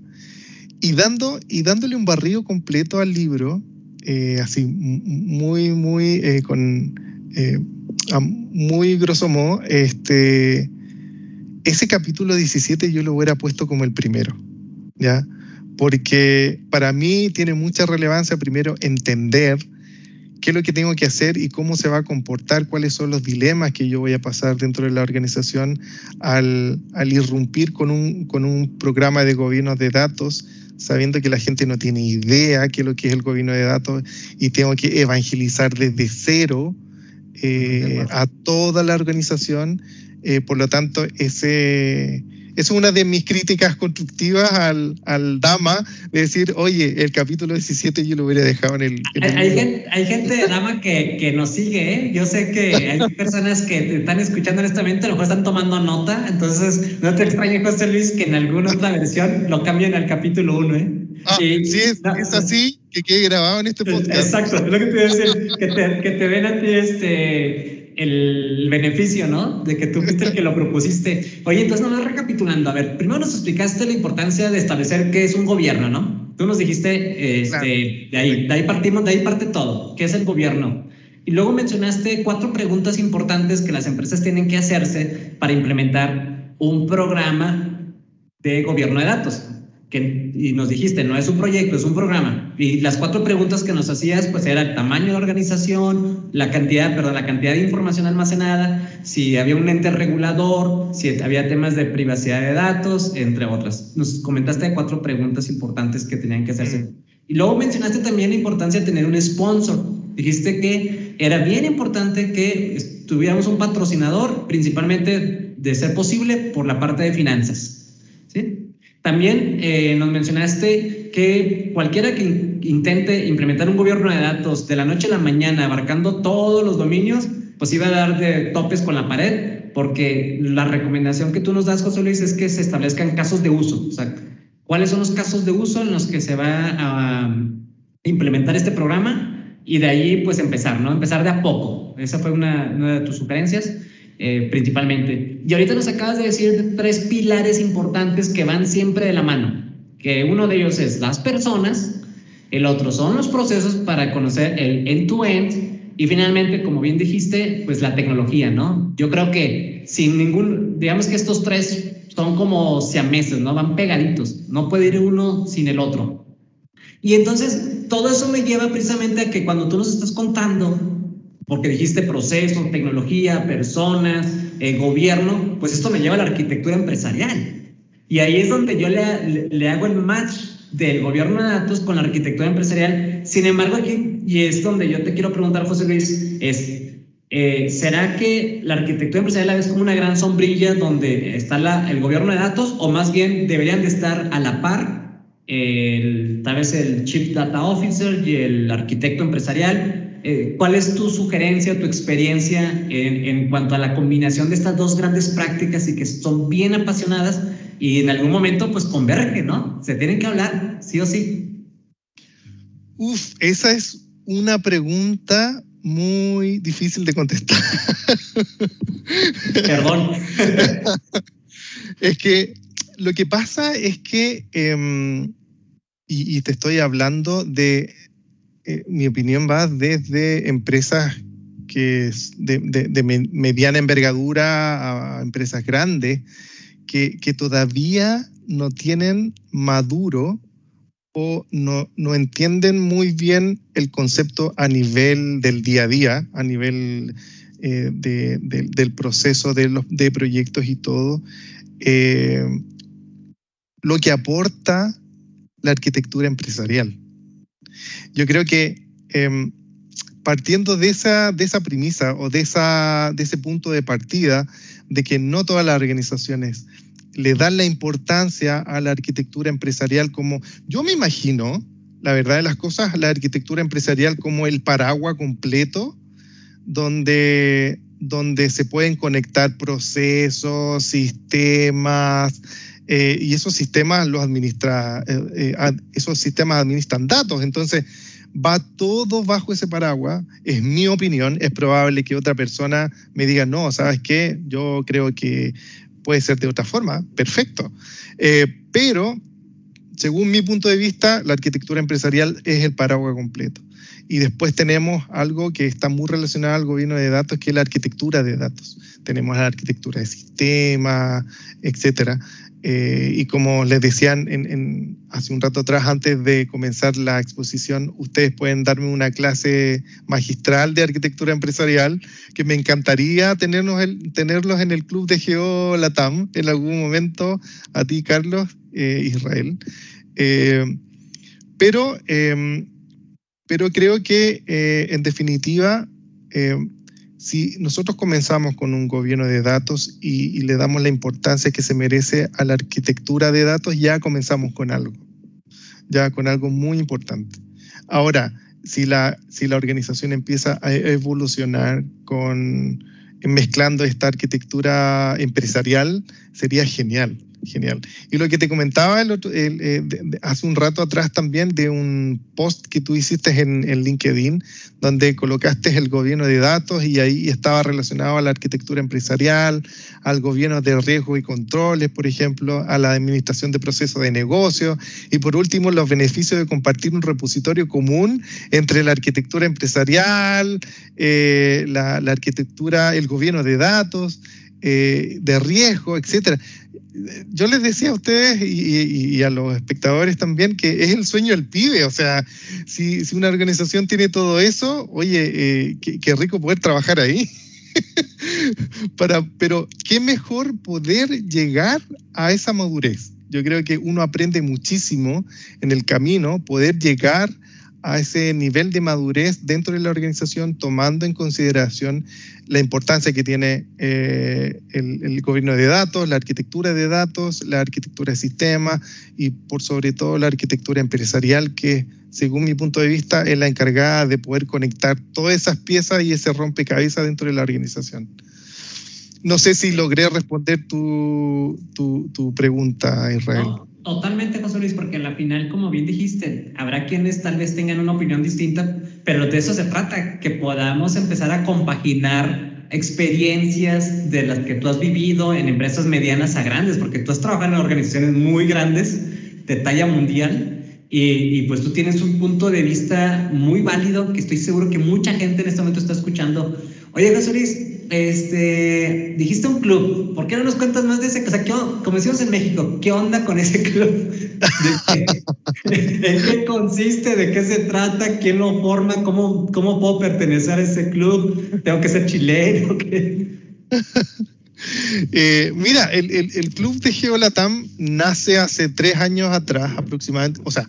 Y, dando, y dándole un barrido completo al libro, eh, así muy, muy, eh, con, muy grosso modo, este, ese capítulo 17 yo lo hubiera puesto como el primero, ¿ya? Porque para mí tiene mucha relevancia primero entender qué es lo que tengo que hacer y cómo se va a comportar, cuáles son los dilemas que yo voy a pasar dentro de la organización al, al irrumpir con un, con un programa de gobierno de datos sabiendo que la gente no tiene idea qué es lo que es el gobierno de datos y tengo que evangelizar desde cero eh, a toda la organización. Eh, por lo tanto, ese es una de mis críticas constructivas al, al, Dama, de decir, oye, el capítulo 17 yo lo hubiera dejado en el... hay, gente, hay, gente, de Dama que, que nos sigue, ¿eh? Yo sé que hay personas que están escuchando en momento, a lo mejor están tomando nota, entonces no te extrañe, José Luis, que en alguna otra versión lo cambien al capítulo 1, ¿eh? Ah, sí, es, es, así que quede grabado en este podcast. Exacto, es lo que te voy a decir, que te, que te ven a ti este el beneficio, ¿no? De que tú fuiste el que lo propusiste. Oye, entonces, no recapitulando, a ver, primero nos explicaste la importancia de establecer qué es un gobierno, ¿no? Tú nos dijiste, este, de ahí, de ahí partimos, de ahí parte todo, ¿qué es el gobierno? Y luego mencionaste cuatro preguntas importantes que las empresas tienen que hacerse para implementar un programa de gobierno de datos y nos dijiste, no es un proyecto, es un programa. Y las cuatro preguntas que nos hacías, pues era el tamaño de la organización, la cantidad, perdón, la cantidad de información almacenada, si había un ente regulador, si había temas de privacidad de datos, entre otras. Nos comentaste cuatro preguntas importantes que tenían que hacerse. Y luego mencionaste también la importancia de tener un sponsor. Dijiste que era bien importante que tuviéramos un patrocinador, principalmente de ser posible por la parte de finanzas. ¿Sí? También eh, nos mencionaste que cualquiera que intente implementar un gobierno de datos de la noche a la mañana, abarcando todos los dominios, pues iba a dar de topes con la pared, porque la recomendación que tú nos das, José Luis, es que se establezcan casos de uso. O sea, ¿cuáles son los casos de uso en los que se va a implementar este programa? Y de ahí, pues empezar, ¿no? Empezar de a poco. Esa fue una, una de tus sugerencias. Eh, principalmente. Y ahorita nos acabas de decir tres pilares importantes que van siempre de la mano, que uno de ellos es las personas, el otro son los procesos para conocer el end-to-end y finalmente, como bien dijiste, pues la tecnología, ¿no? Yo creo que sin ningún, digamos que estos tres son como siameses, ¿no? Van pegaditos, no puede ir uno sin el otro. Y entonces, todo eso me lleva precisamente a que cuando tú nos estás contando porque dijiste proceso, tecnología, personas, eh, gobierno, pues esto me lleva a la arquitectura empresarial. Y ahí es donde yo le, le, hago el match del gobierno de datos con la arquitectura empresarial. Sin embargo, aquí, y es donde yo te quiero preguntar, José Luis, es, eh, ¿será que la arquitectura empresarial la ves como una gran sombrilla donde está la, el gobierno de datos o más bien deberían de estar a la par el, tal vez el Chief Data Officer y el arquitecto empresarial. Eh, ¿Cuál es tu sugerencia, tu experiencia en, en, cuanto a la combinación de estas dos grandes prácticas y que son bien apasionadas y en algún momento pues convergen, ¿no? Se tienen que hablar, sí o sí. Uf, esa es una pregunta muy difícil de contestar. Perdón. es que lo que pasa es que eh, y, te estoy hablando de, eh, mi opinión va desde empresas que de, mediana envergadura a empresas grandes que, que, todavía no tienen maduro o no, no, entienden muy bien el concepto a nivel del día a día, a nivel eh, del proceso de, los, de proyectos y todo, eh, lo que aporta la arquitectura empresarial. Yo creo que em, partiendo de esa, de esa premisa o de, esa, de ese punto de partida de que no todas las organizaciones le dan la importancia a la arquitectura empresarial como yo me imagino, la verdad de las cosas, la arquitectura empresarial como el paraguas completo donde, donde se pueden conectar procesos, sistemas, eh, y esos sistemas los administra, eh, eh, esos sistemas administran datos, entonces va todo bajo ese paraguas, es mi opinión, es probable que otra persona me diga, no, ¿sabes qué? Yo creo que puede ser de otra forma, perfecto. pero, según mi punto de vista, la arquitectura empresarial es el paraguas completo. Y después tenemos algo que está muy relacionado al gobierno de datos, que es la arquitectura de datos. Tenemos la arquitectura de sistemas, etcétera. Eh, y como les decían en, hace un rato atrás, antes de comenzar la exposición, ustedes pueden darme una clase magistral de arquitectura empresarial que me encantaría tenernos tenerlos en el club de Geo Latam en algún momento, a ti, Carlos, eh, Israel. Eh, pero, pero creo que en definitiva si nosotros comenzamos con un gobierno de datos y, le damos la importancia que se merece a la arquitectura de datos, ya comenzamos con algo, ya con algo muy importante. Ahora, si la, si la organización empieza a evolucionar con mezclando esta arquitectura empresarial, sería genial. Genial. Y lo que te comentaba eh, hace un rato atrás también de un post que tú hiciste en, LinkedIn, donde colocaste el gobierno de datos y ahí estaba relacionado a la arquitectura empresarial, al gobierno de riesgo y controles, por ejemplo, a la administración de procesos de negocio y por último los beneficios de compartir un repositorio común entre la arquitectura empresarial, eh, la, arquitectura, el gobierno de datos. Eh, de riesgo, etcétera yo les decía a ustedes y, a los espectadores también que es el sueño del pibe. O sea, si, una organización tiene todo eso, oye, eh, qué, rico poder trabajar ahí. Pero qué mejor poder llegar a esa madurez. Yo creo que uno aprende muchísimo en el camino, poder llegar a ese nivel de madurez dentro de la organización, tomando en consideración la importancia que tiene eh, el, gobierno de datos, la arquitectura de datos, la arquitectura de sistemas y por sobre todo la arquitectura empresarial que, según mi punto de vista, es la encargada de poder conectar todas esas piezas y ese rompecabezas dentro de la organización. No sé si logré responder tu, tu, pregunta, Israel. Totalmente, José Luis, porque al final, como bien dijiste, habrá quienes tal vez tengan una opinión distinta, pero de eso se trata, que podamos empezar a compaginar experiencias de las que tú has vivido en empresas medianas a grandes, porque tú has trabajado en organizaciones muy grandes de talla mundial y, pues tú tienes un punto de vista muy válido que estoy seguro que mucha gente en este momento está escuchando. Oye, José Luis, este, dijiste un club, ¿por qué no nos cuentas más de ese? O sea, como decimos en México, ¿qué onda con ese club? ¿En qué consiste? ¿De qué se trata? ¿Quién lo forma? ¿Cómo, cómo puedo pertenecer a ese club? ¿Tengo que ser chileno? Eh, mira, el, club de Geolatam nace hace tres años atrás aproximadamente, o sea,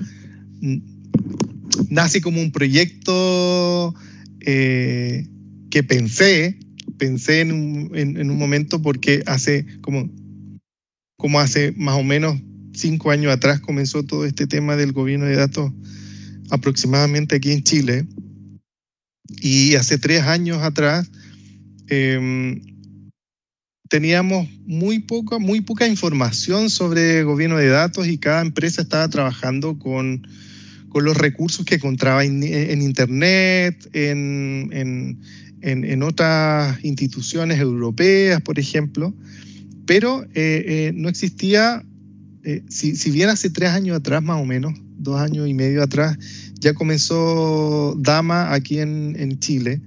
nace como un proyecto eh, que pensé, pensé en un, momento porque hace como, como hace más o menos cinco años atrás comenzó todo este tema del gobierno de datos aproximadamente aquí en Chile. Y hace tres años atrás em, teníamos muy poca, muy poca información sobre gobierno de datos y cada empresa estaba trabajando con, con los recursos que encontraba en, Internet, en, en, otras instituciones europeas, por ejemplo, pero eh, eh, no existía, eh, si, si, bien hace tres años atrás más o menos, dos años y medio atrás, ya comenzó Dama aquí en, Chile.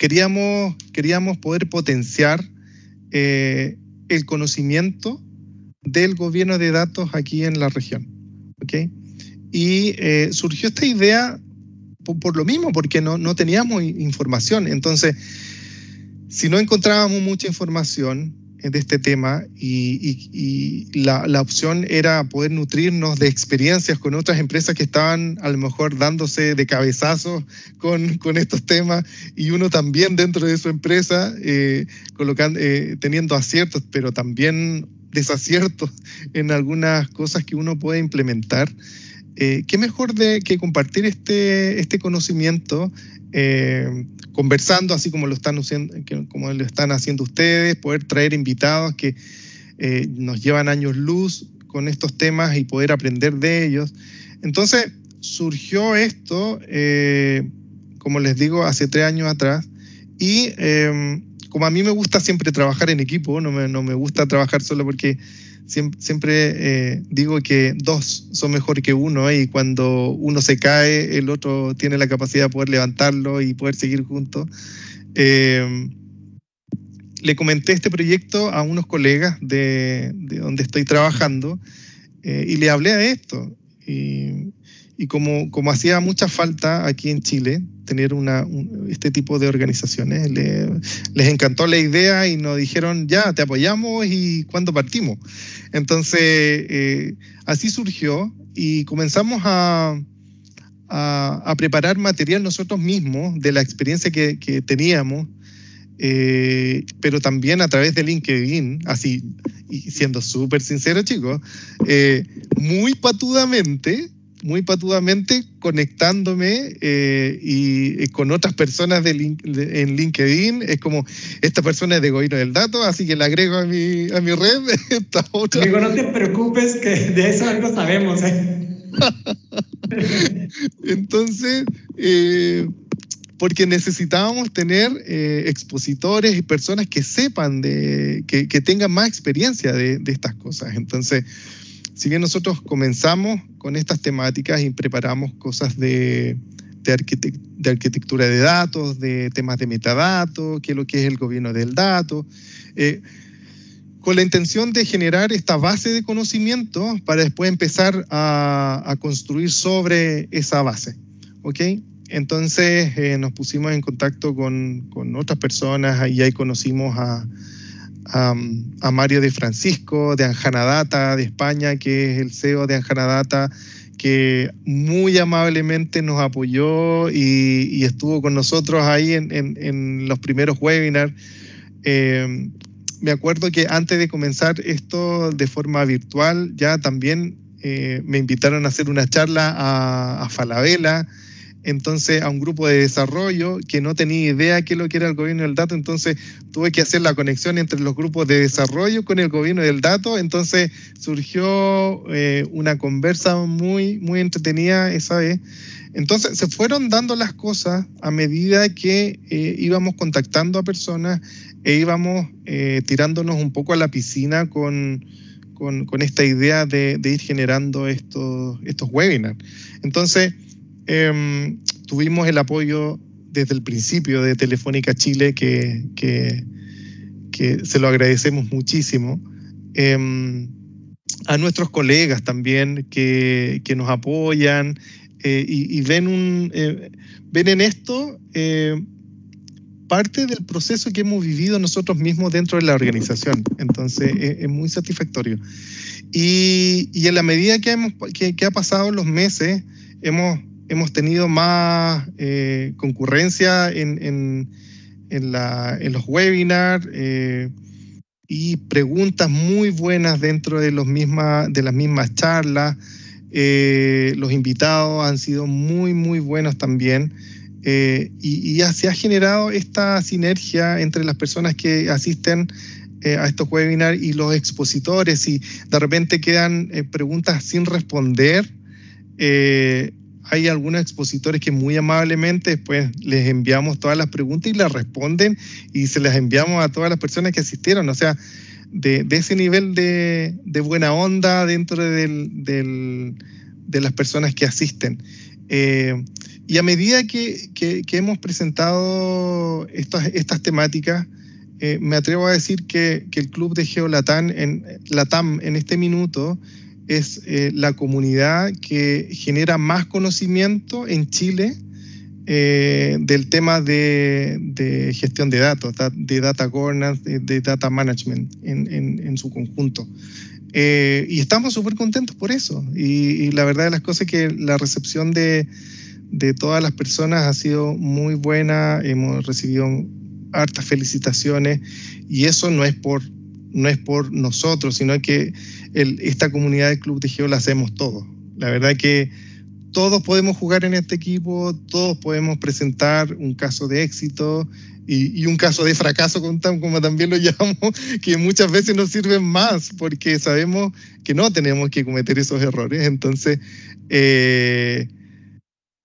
Queríamos, queríamos poder potenciar eh, el conocimiento del gobierno de datos aquí en la región. ¿okay? Y eh, surgió esta idea por, lo mismo, porque no, no teníamos información. Entonces, si no encontrábamos mucha información, de este tema y, la, opción era poder nutrirnos de experiencias con otras empresas que estaban a lo mejor dándose de cabezazos con, con estos temas y uno también dentro de su empresa eh, colocando, eh, teniendo aciertos, pero también desaciertos en algunas cosas que uno puede implementar. Eh, ¿Qué mejor de que compartir este, este conocimiento eh, conversando, así como lo, están haciendo, ustedes, poder traer invitados que eh, nos llevan años luz con estos temas y poder aprender de ellos. Entonces surgió esto, eh, como les digo, hace tres años atrás, y como a mí me gusta siempre trabajar en equipo, no me gusta trabajar solo porque siempre, eh, digo que dos son mejor que uno y cuando uno se cae, el otro tiene la capacidad de poder levantarlo y poder seguir juntos. Eh, le comenté este proyecto a unos colegas de, donde estoy trabajando eh, y le hablé de esto. Y como, como hacía mucha falta aquí en Chile tener una, este tipo de organizaciones, les encantó la idea y nos dijeron, ya, te apoyamos y cuándo partimos. Entonces, eh, así surgió y comenzamos a, a, preparar material nosotros mismos de la experiencia que, que teníamos. Eh, pero también a través de LinkedIn, así, y siendo súper sincero, chicos, eh, muy patudamente, muy patudamente conectándome eh, y, con otras personas de en LinkedIn. Es como, esta persona es de gobierno del dato, así que la agrego a mi, a mi red. Esta otra. Digo, no te preocupes, que de eso algo sabemos. ¿eh? Entonces, eh, porque necesitábamos tener expositores y personas que sepan, de, que, que tengan más experiencia de, de estas cosas. Entonces, si bien nosotros comenzamos con estas temáticas y preparamos cosas de, de, arquitectura de datos, de temas de metadatos, qué es lo que es el gobierno del dato, eh, con la intención de generar esta base de conocimiento para después empezar a, construir sobre esa base. ¿ok? Entonces eh, nos pusimos en contacto con, con otras personas y ahí conocimos a, a, Mario de Francisco, de Anjanadata, de España, que es el CEO de Anjanadata, que muy amablemente nos apoyó y, estuvo con nosotros ahí en, los primeros webinars. Eh, me acuerdo que antes de comenzar esto de forma virtual, ya también eh, me invitaron a hacer una charla a, a Falabella entonces a un grupo de desarrollo que no tenía idea qué lo que era el gobierno del dato, entonces tuve que hacer la conexión entre los grupos de desarrollo con el gobierno del dato, entonces surgió eh, una conversa muy, muy entretenida esa vez. Entonces se fueron dando las cosas a medida que eh, íbamos contactando a personas e íbamos eh, tirándonos un poco a la piscina con, con, esta idea de, de, ir generando estos, estos webinars. Entonces, Em, tuvimos el apoyo desde el principio de Telefónica Chile, que, que, se lo agradecemos muchísimo. Em, a nuestros colegas también que, nos apoyan eh, y, ven, un, eh, ven en esto eh, parte del proceso que hemos vivido nosotros mismos dentro de la organización. Entonces, es, muy satisfactorio. Y, y, en la medida que, hemos, que, que ha pasado los meses, hemos, hemos tenido más eh, concurrencia en, los webinars eh, y preguntas muy buenas dentro de, las mismas charlas. Eh, los invitados han sido muy, muy buenos también. y, ya se ha generado esta sinergia entre las personas que asisten a estos webinars y los expositores y de repente quedan preguntas sin responder, hay algunos expositores que muy amablemente después les enviamos todas las preguntas y las responden y se las enviamos a todas las personas que asistieron. O sea, de, ese nivel de, buena onda dentro de las personas que asisten. Eh, y a medida que, hemos presentado estas, temáticas, eh, me atrevo a decir que, el Club de Geolatam en, Latam en este minuto es eh, la comunidad que genera más conocimiento en Chile eh, del tema de, gestión de datos, de data governance, de, data management en, su conjunto. Eh, y estamos súper contentos por eso. Y, la verdad de las cosas es que la recepción de, de todas las personas ha sido muy buena, hemos recibido hartas felicitaciones y eso no es por no es por nosotros, sino que esta comunidad del Club Geo la hacemos todos. La verdad que todos podemos jugar en este equipo, todos podemos presentar un caso de éxito y, un caso de fracaso, como también lo llamamos, que muchas veces nos sirven más porque sabemos que no tenemos que cometer esos errores. Entonces, eh,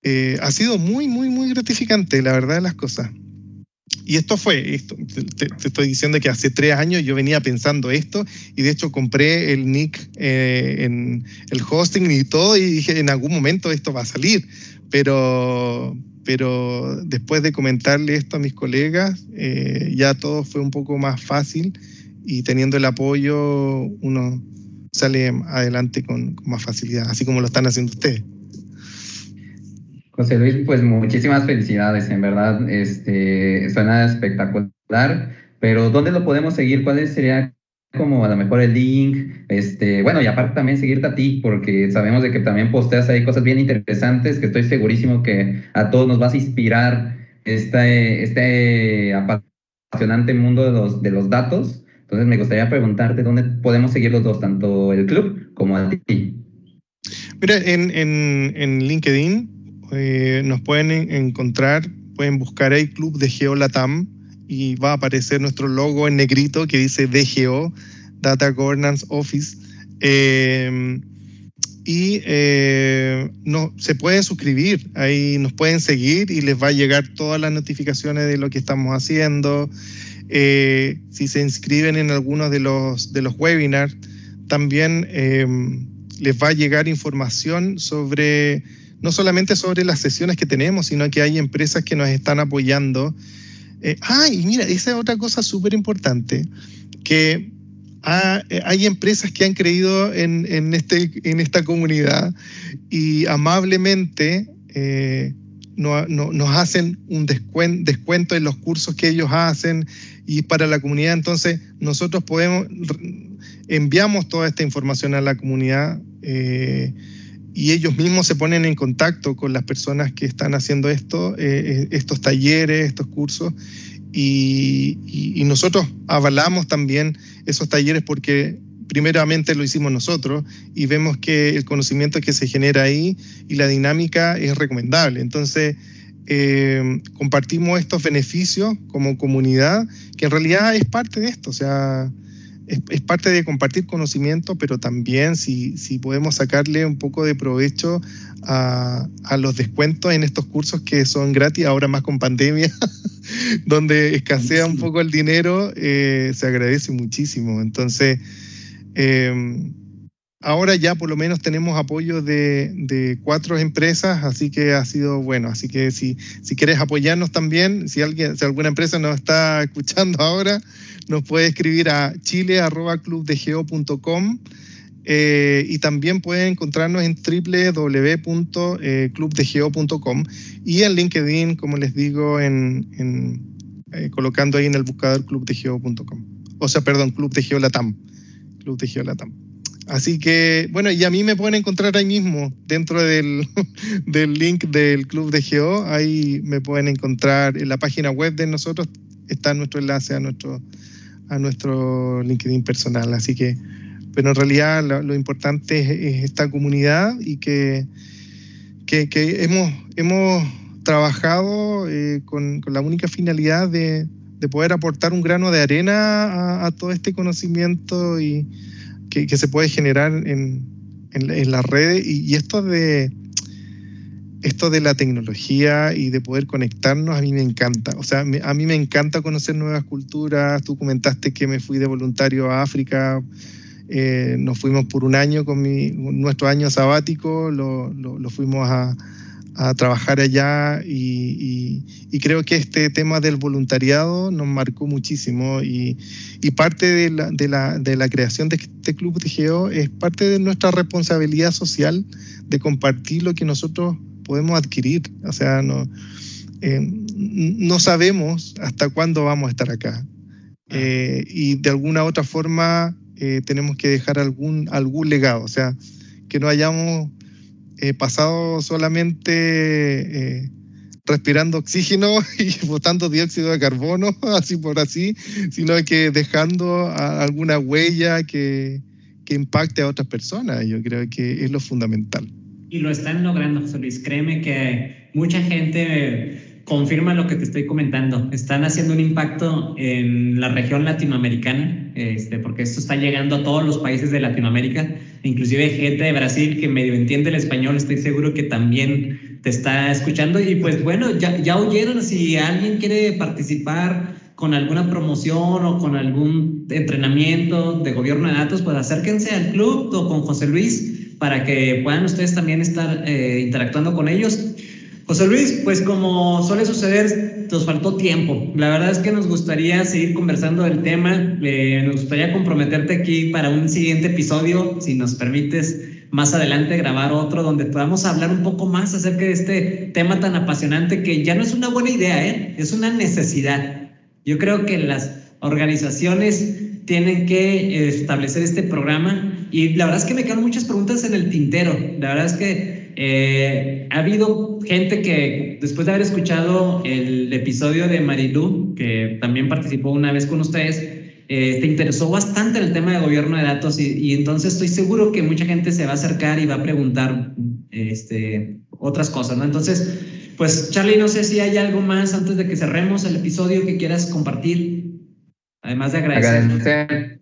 eh, ha sido muy, muy, muy gratificante, la verdad de las cosas. Y esto fue, te, estoy diciendo que hace tres años yo venía pensando esto y de hecho compré el nick eh, en el hosting y todo y dije en algún momento esto va a salir, pero, pero después de comentarle esto a mis colegas eh, ya todo fue un poco más fácil y teniendo el apoyo uno sale adelante con más facilidad, así como lo están haciendo ustedes. José Luis, pues muchísimas felicidades, en verdad, este, suena espectacular, pero ¿dónde lo podemos seguir? ¿Cuál sería como a lo mejor el link? Este, bueno, y aparte también seguirte a ti, porque sabemos de que también posteas ahí cosas bien interesantes, que estoy segurísimo que a todos nos vas a inspirar este, este apasionante mundo de los, de los datos. Entonces me gustaría preguntarte dónde podemos seguir los dos, tanto el club como a ti. Mira, en, en, en LinkedIn eh, nos pueden encontrar, pueden buscar ahí Club de Geolatam y va a aparecer nuestro logo en negrito que dice DGO, Data Governance Office. Em, y eh, no, se pueden suscribir, ahí nos pueden seguir y les va a llegar todas las notificaciones de lo que estamos haciendo. Eh, si se inscriben en algunos de los, de los webinars, también em, les va a llegar información sobre no solamente sobre las sesiones que tenemos, sino que hay empresas que nos están apoyando. Eh, ah, y mira, esa es otra cosa súper importante, que eh, hay empresas que han creído en, este, en esta comunidad y amablemente eh, nos hacen un descuento, descuento en los cursos que ellos hacen y para la comunidad. Entonces, nosotros podemos, enviamos toda esta información a la comunidad. Eh, y ellos mismos se ponen en contacto con las personas que están haciendo esto, eh, eh, estos talleres, estos cursos, y, nosotros avalamos también esos talleres porque primeramente lo hicimos nosotros y vemos que el conocimiento que se genera ahí y la dinámica es recomendable. Entonces, eh, compartimos estos beneficios como comunidad, que en realidad es parte de esto, o sea, es, parte de compartir conocimiento, pero también si, si podemos sacarle un poco de provecho a, a, los descuentos en estos cursos que son gratis, ahora más con pandemia, donde escasea un poco el dinero, eh, se agradece muchísimo. Entonces, eh, ahora ya por lo menos tenemos apoyo de, cuatro empresas, así que ha sido bueno. Así que si, si quieres apoyarnos también, si, alguien, si alguna empresa nos está escuchando ahora, nos puede escribir a chile.clubdegeo.com eh, y también pueden encontrarnos en www.clubdegeo.com y en LinkedIn, como les digo, en, eh, colocando ahí en el buscador clubdegeo.com. O sea, perdón, Club de Geolatam. Club de Geolatam. Así que, bueno, y a mí me pueden encontrar ahí mismo, dentro del, del, link del Club de Geo, ahí me pueden encontrar en la página web de nosotros, está nuestro enlace a nuestro, a nuestro LinkedIn personal. Así que, pero en realidad lo, importante es, esta comunidad y que, que, que hemos, hemos trabajado eh, con, con, la única finalidad de, de, poder aportar un grano de arena a, todo este conocimiento y que, se puede generar en, en, en las redes. Y, y, esto de esto de la tecnología y de poder conectarnos a mí me encanta. O sea, a mí me encanta conocer nuevas culturas. Tú comentaste que me fui de voluntario a África. Eh, nos fuimos por un año con mi, nuestro año sabático, lo, lo, lo fuimos a, a trabajar allá y, y, creo que este tema del voluntariado nos marcó muchísimo y, y parte de la, de, la, de la, creación de este Club de Geo es parte de nuestra responsabilidad social de compartir lo que nosotros podemos adquirir. O sea, no, eh, no sabemos hasta cuándo vamos a estar acá. Eh, y de alguna otra forma eh, tenemos que dejar algún, algún legado, o sea, que no hayamos eh, pasado solamente eh, respirando oxígeno y botando dióxido de carbono, así por así, sino que dejando alguna huella que, que impacte a otras personas. Yo creo que es lo fundamental. Y lo están logrando, José Luis. Créeme que mucha gente confirma lo que te estoy comentando. Están haciendo un impacto en la región latinoamericana, este, porque esto está llegando a todos los países de Latinoamérica, inclusive gente de Brasil que medio entiende el español, estoy seguro que también te está escuchando. Y pues bueno, ya, ya oyeron, si alguien quiere participar con alguna promoción o con algún entrenamiento de gobierno de datos, pues acérquense al club o con José Luis para que puedan ustedes también estar eh, interactuando con ellos. José Luis, pues como suele suceder, nos faltó tiempo. La verdad es que nos gustaría seguir conversando del tema. Eh, nos gustaría comprometerte aquí para un siguiente episodio, si nos permites más adelante grabar otro donde podamos hablar un poco más acerca de este tema tan apasionante que ya no es una buena idea, ¿eh? es una necesidad. Yo creo que las organizaciones tienen que establecer este programa y la verdad es que me quedan muchas preguntas en el tintero. La verdad es que eh, ha habido gente que después de haber escuchado el episodio de Marilu, que también participó una vez con ustedes, eh, te interesó bastante el tema de gobierno de datos y, entonces estoy seguro que mucha gente se va a acercar y va a preguntar este, otras cosas, ¿no? Entonces, pues Charlie, no sé si hay algo más antes de que cerremos el episodio que quieras compartir, además de agradecer. agradecer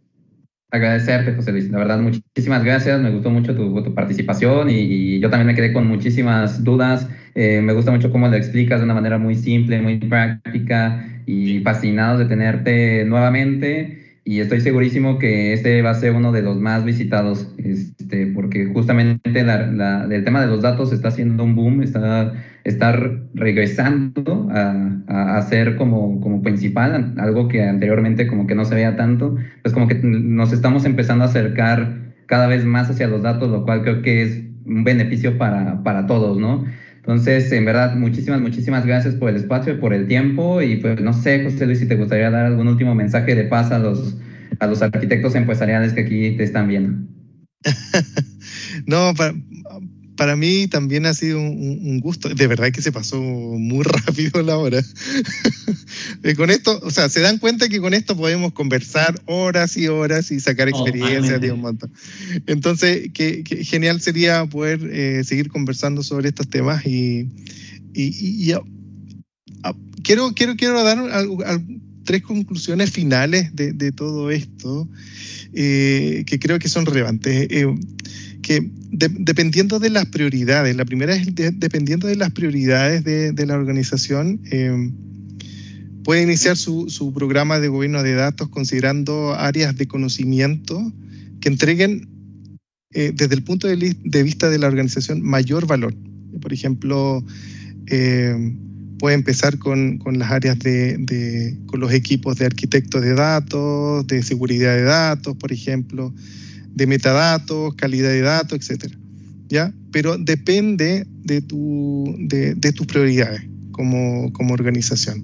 agradecerte, José Luis. La verdad, muchísimas gracias. Me gustó mucho tu, participación y, yo también me quedé con muchísimas dudas. Eh, me gusta mucho cómo lo explicas de una manera muy simple, muy práctica y fascinados de tenerte nuevamente y estoy segurísimo que este va a ser uno de los más visitados, este, porque justamente la, la, el tema de los datos está haciendo un boom, está, está regresando a, a, a, ser como, como principal, algo que anteriormente como que no se veía tanto, pues como que nos estamos empezando a acercar cada vez más hacia los datos, lo cual creo que es un beneficio para, para todos, ¿no? Entonces, en verdad, muchísimas, muchísimas gracias por el espacio y por el tiempo. Y pues no sé, José Luis, si te gustaría dar algún último mensaje de paz a los, a los arquitectos empresariales que aquí te están viendo. no, para, para mí también ha sido un, un, gusto. De verdad que se pasó muy rápido la hora. con esto, o sea, se dan cuenta que con esto podemos conversar horas y horas y sacar experiencias de un montón. Entonces, que, que, genial sería poder eh, seguir conversando sobre estos temas y, y, y a, a, quiero, quiero, quiero dar tres conclusiones finales de, de todo esto eh, que creo que son relevantes. Eh, que de, dependiendo de las prioridades, la primera es de, dependiendo de las prioridades de, la organización, eh, puede iniciar su, su, programa de gobierno de datos considerando áreas de conocimiento que entreguen eh, desde el punto de, vista de la organización mayor valor. Por ejemplo, eh, puede empezar con, con las áreas de, de, con los equipos de arquitectos de datos, de seguridad de datos, por ejemplo, de metadatos, calidad de datos, etcétera. ¿Ya? Pero depende de, tu, de, de tus prioridades como, como organización.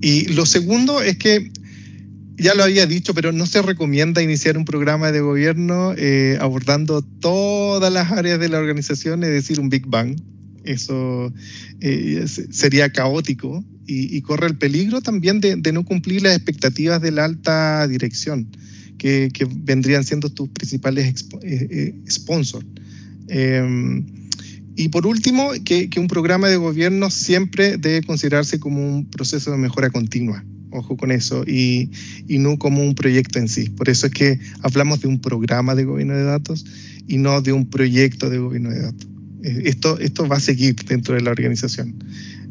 Y lo segundo es que, ya lo había dicho, pero no se recomienda iniciar un programa de gobierno eh, abordando todas las áreas de la organización, es decir, un Big Bang. Eso eh, sería caótico y, corre el peligro también de, no cumplir las expectativas de la alta dirección, que, vendrían siendo tus principales eh, sponsors. Em, y por último, que, un programa de gobierno siempre debe considerarse como un proceso de mejora continua. Ojo con eso, y, no como un proyecto en sí. Por eso es que hablamos de un programa de gobierno de datos y no de un proyecto de gobierno de datos. Eh, esto, esto va a seguir dentro de la organización.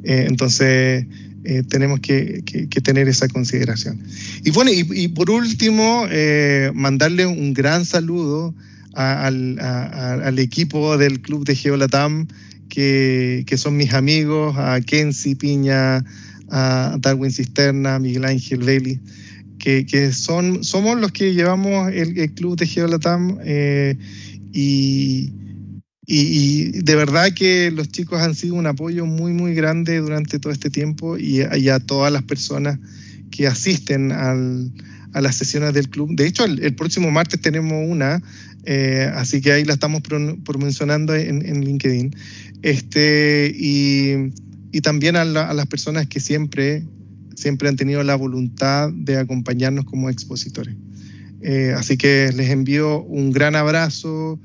Eh, entonces, eh, tenemos que, que, tener esa consideración. Y bueno, y, y por último, mandarle un gran saludo al, equipo del club de Geolatam, que, que son mis amigos, a Kenzie Piña, a Darwin Cisterna, a Miguel Ángel Veli, que, que, son, somos los que llevamos el, club de Geolatam eh, y, y, de verdad que los chicos han sido un apoyo muy, muy grande durante todo este tiempo y, y a todas las personas que asisten al, a las sesiones del club. De hecho, el, próximo martes tenemos una, eh, así que ahí la estamos promocionando en, en LinkedIn. Este, y, y también a, las personas que siempre, siempre han tenido la voluntad de acompañarnos como expositores. Eh, así que les envío un gran abrazo,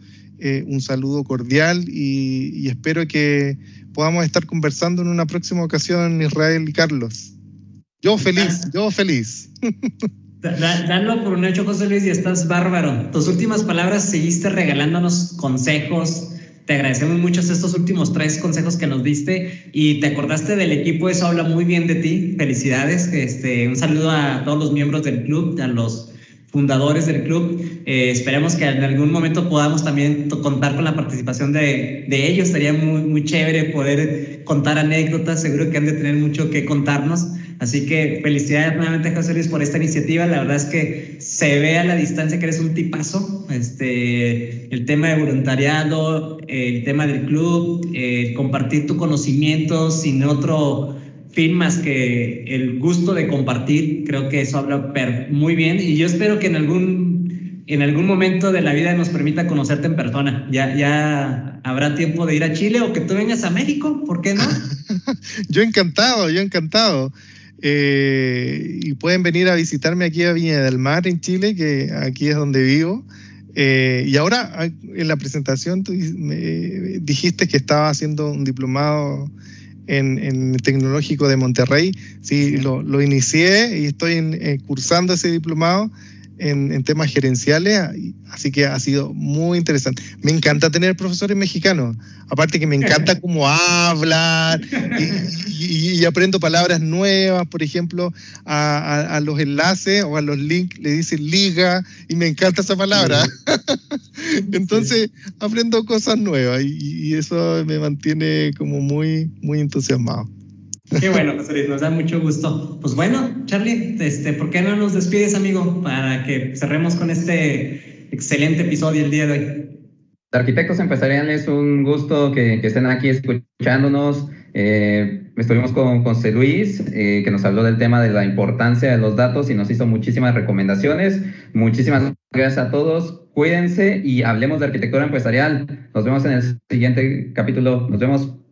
eh, un saludo cordial y, espero que podamos estar conversando en una próxima ocasión, Israel y Carlos. Yo feliz, yo feliz. Dalo por un hecho, José Luis, y estás bárbaro. Tus últimas palabras seguiste regalándonos consejos. Te agradecemos mucho estos últimos tres consejos que nos diste y te acordaste del equipo, eso habla muy bien de ti. Felicidades. Este, un saludo a todos los miembros del club, a los fundadores del club. Eh, esperemos que en algún momento podamos también contar con la participación de, de, ellos. Sería muy, muy chévere poder contar anécdotas. Seguro que han de tener mucho que contarnos. Así que felicidades nuevamente, José Luis, por esta iniciativa. La verdad es que se ve a la distancia que eres un tipazo. Este, el tema de voluntariado, el tema del club, compartir tu conocimiento sin otro fin más que el gusto de compartir. Creo que eso habla muy bien y yo espero que en algún, en algún momento de la vida nos permita conocerte en persona. Ya, ya habrá tiempo de ir a Chile o que tú vengas a México, ¿por qué no? yo encantado, yo encantado. Eh, y pueden venir a visitarme aquí a Viña del Mar, en Chile, que aquí es donde vivo. Eh, y ahora, en la presentación, tú me dijiste que estaba haciendo un diplomado en, el Tecnológico de Monterrey. Sí, Lo, lo, inicié y estoy eh, cursando ese diplomado en, temas gerenciales, así que ha sido muy interesante. Me encanta tener profesores mexicanos, aparte que me encanta cómo hablan y, aprendo palabras nuevas, por ejemplo, a, los enlaces o a los links le dicen liga y me encanta esa palabra. Entonces aprendo cosas nuevas y, y eso me mantiene como muy, muy entusiasmado. Qué bueno, José Luis, nos da mucho gusto. Pues bueno, Charlie, este, ¿por qué no nos despides, amigo, para que cerremos con este excelente episodio el día de hoy? Arquitectos Empresariales, un gusto que, estén aquí escuchándonos. Eh, estuvimos con José Luis, eh, que nos habló del tema de la importancia de los datos y nos hizo muchísimas recomendaciones. Muchísimas gracias a todos. Cuídense y hablemos de arquitectura empresarial. Nos vemos en el siguiente capítulo. Nos vemos.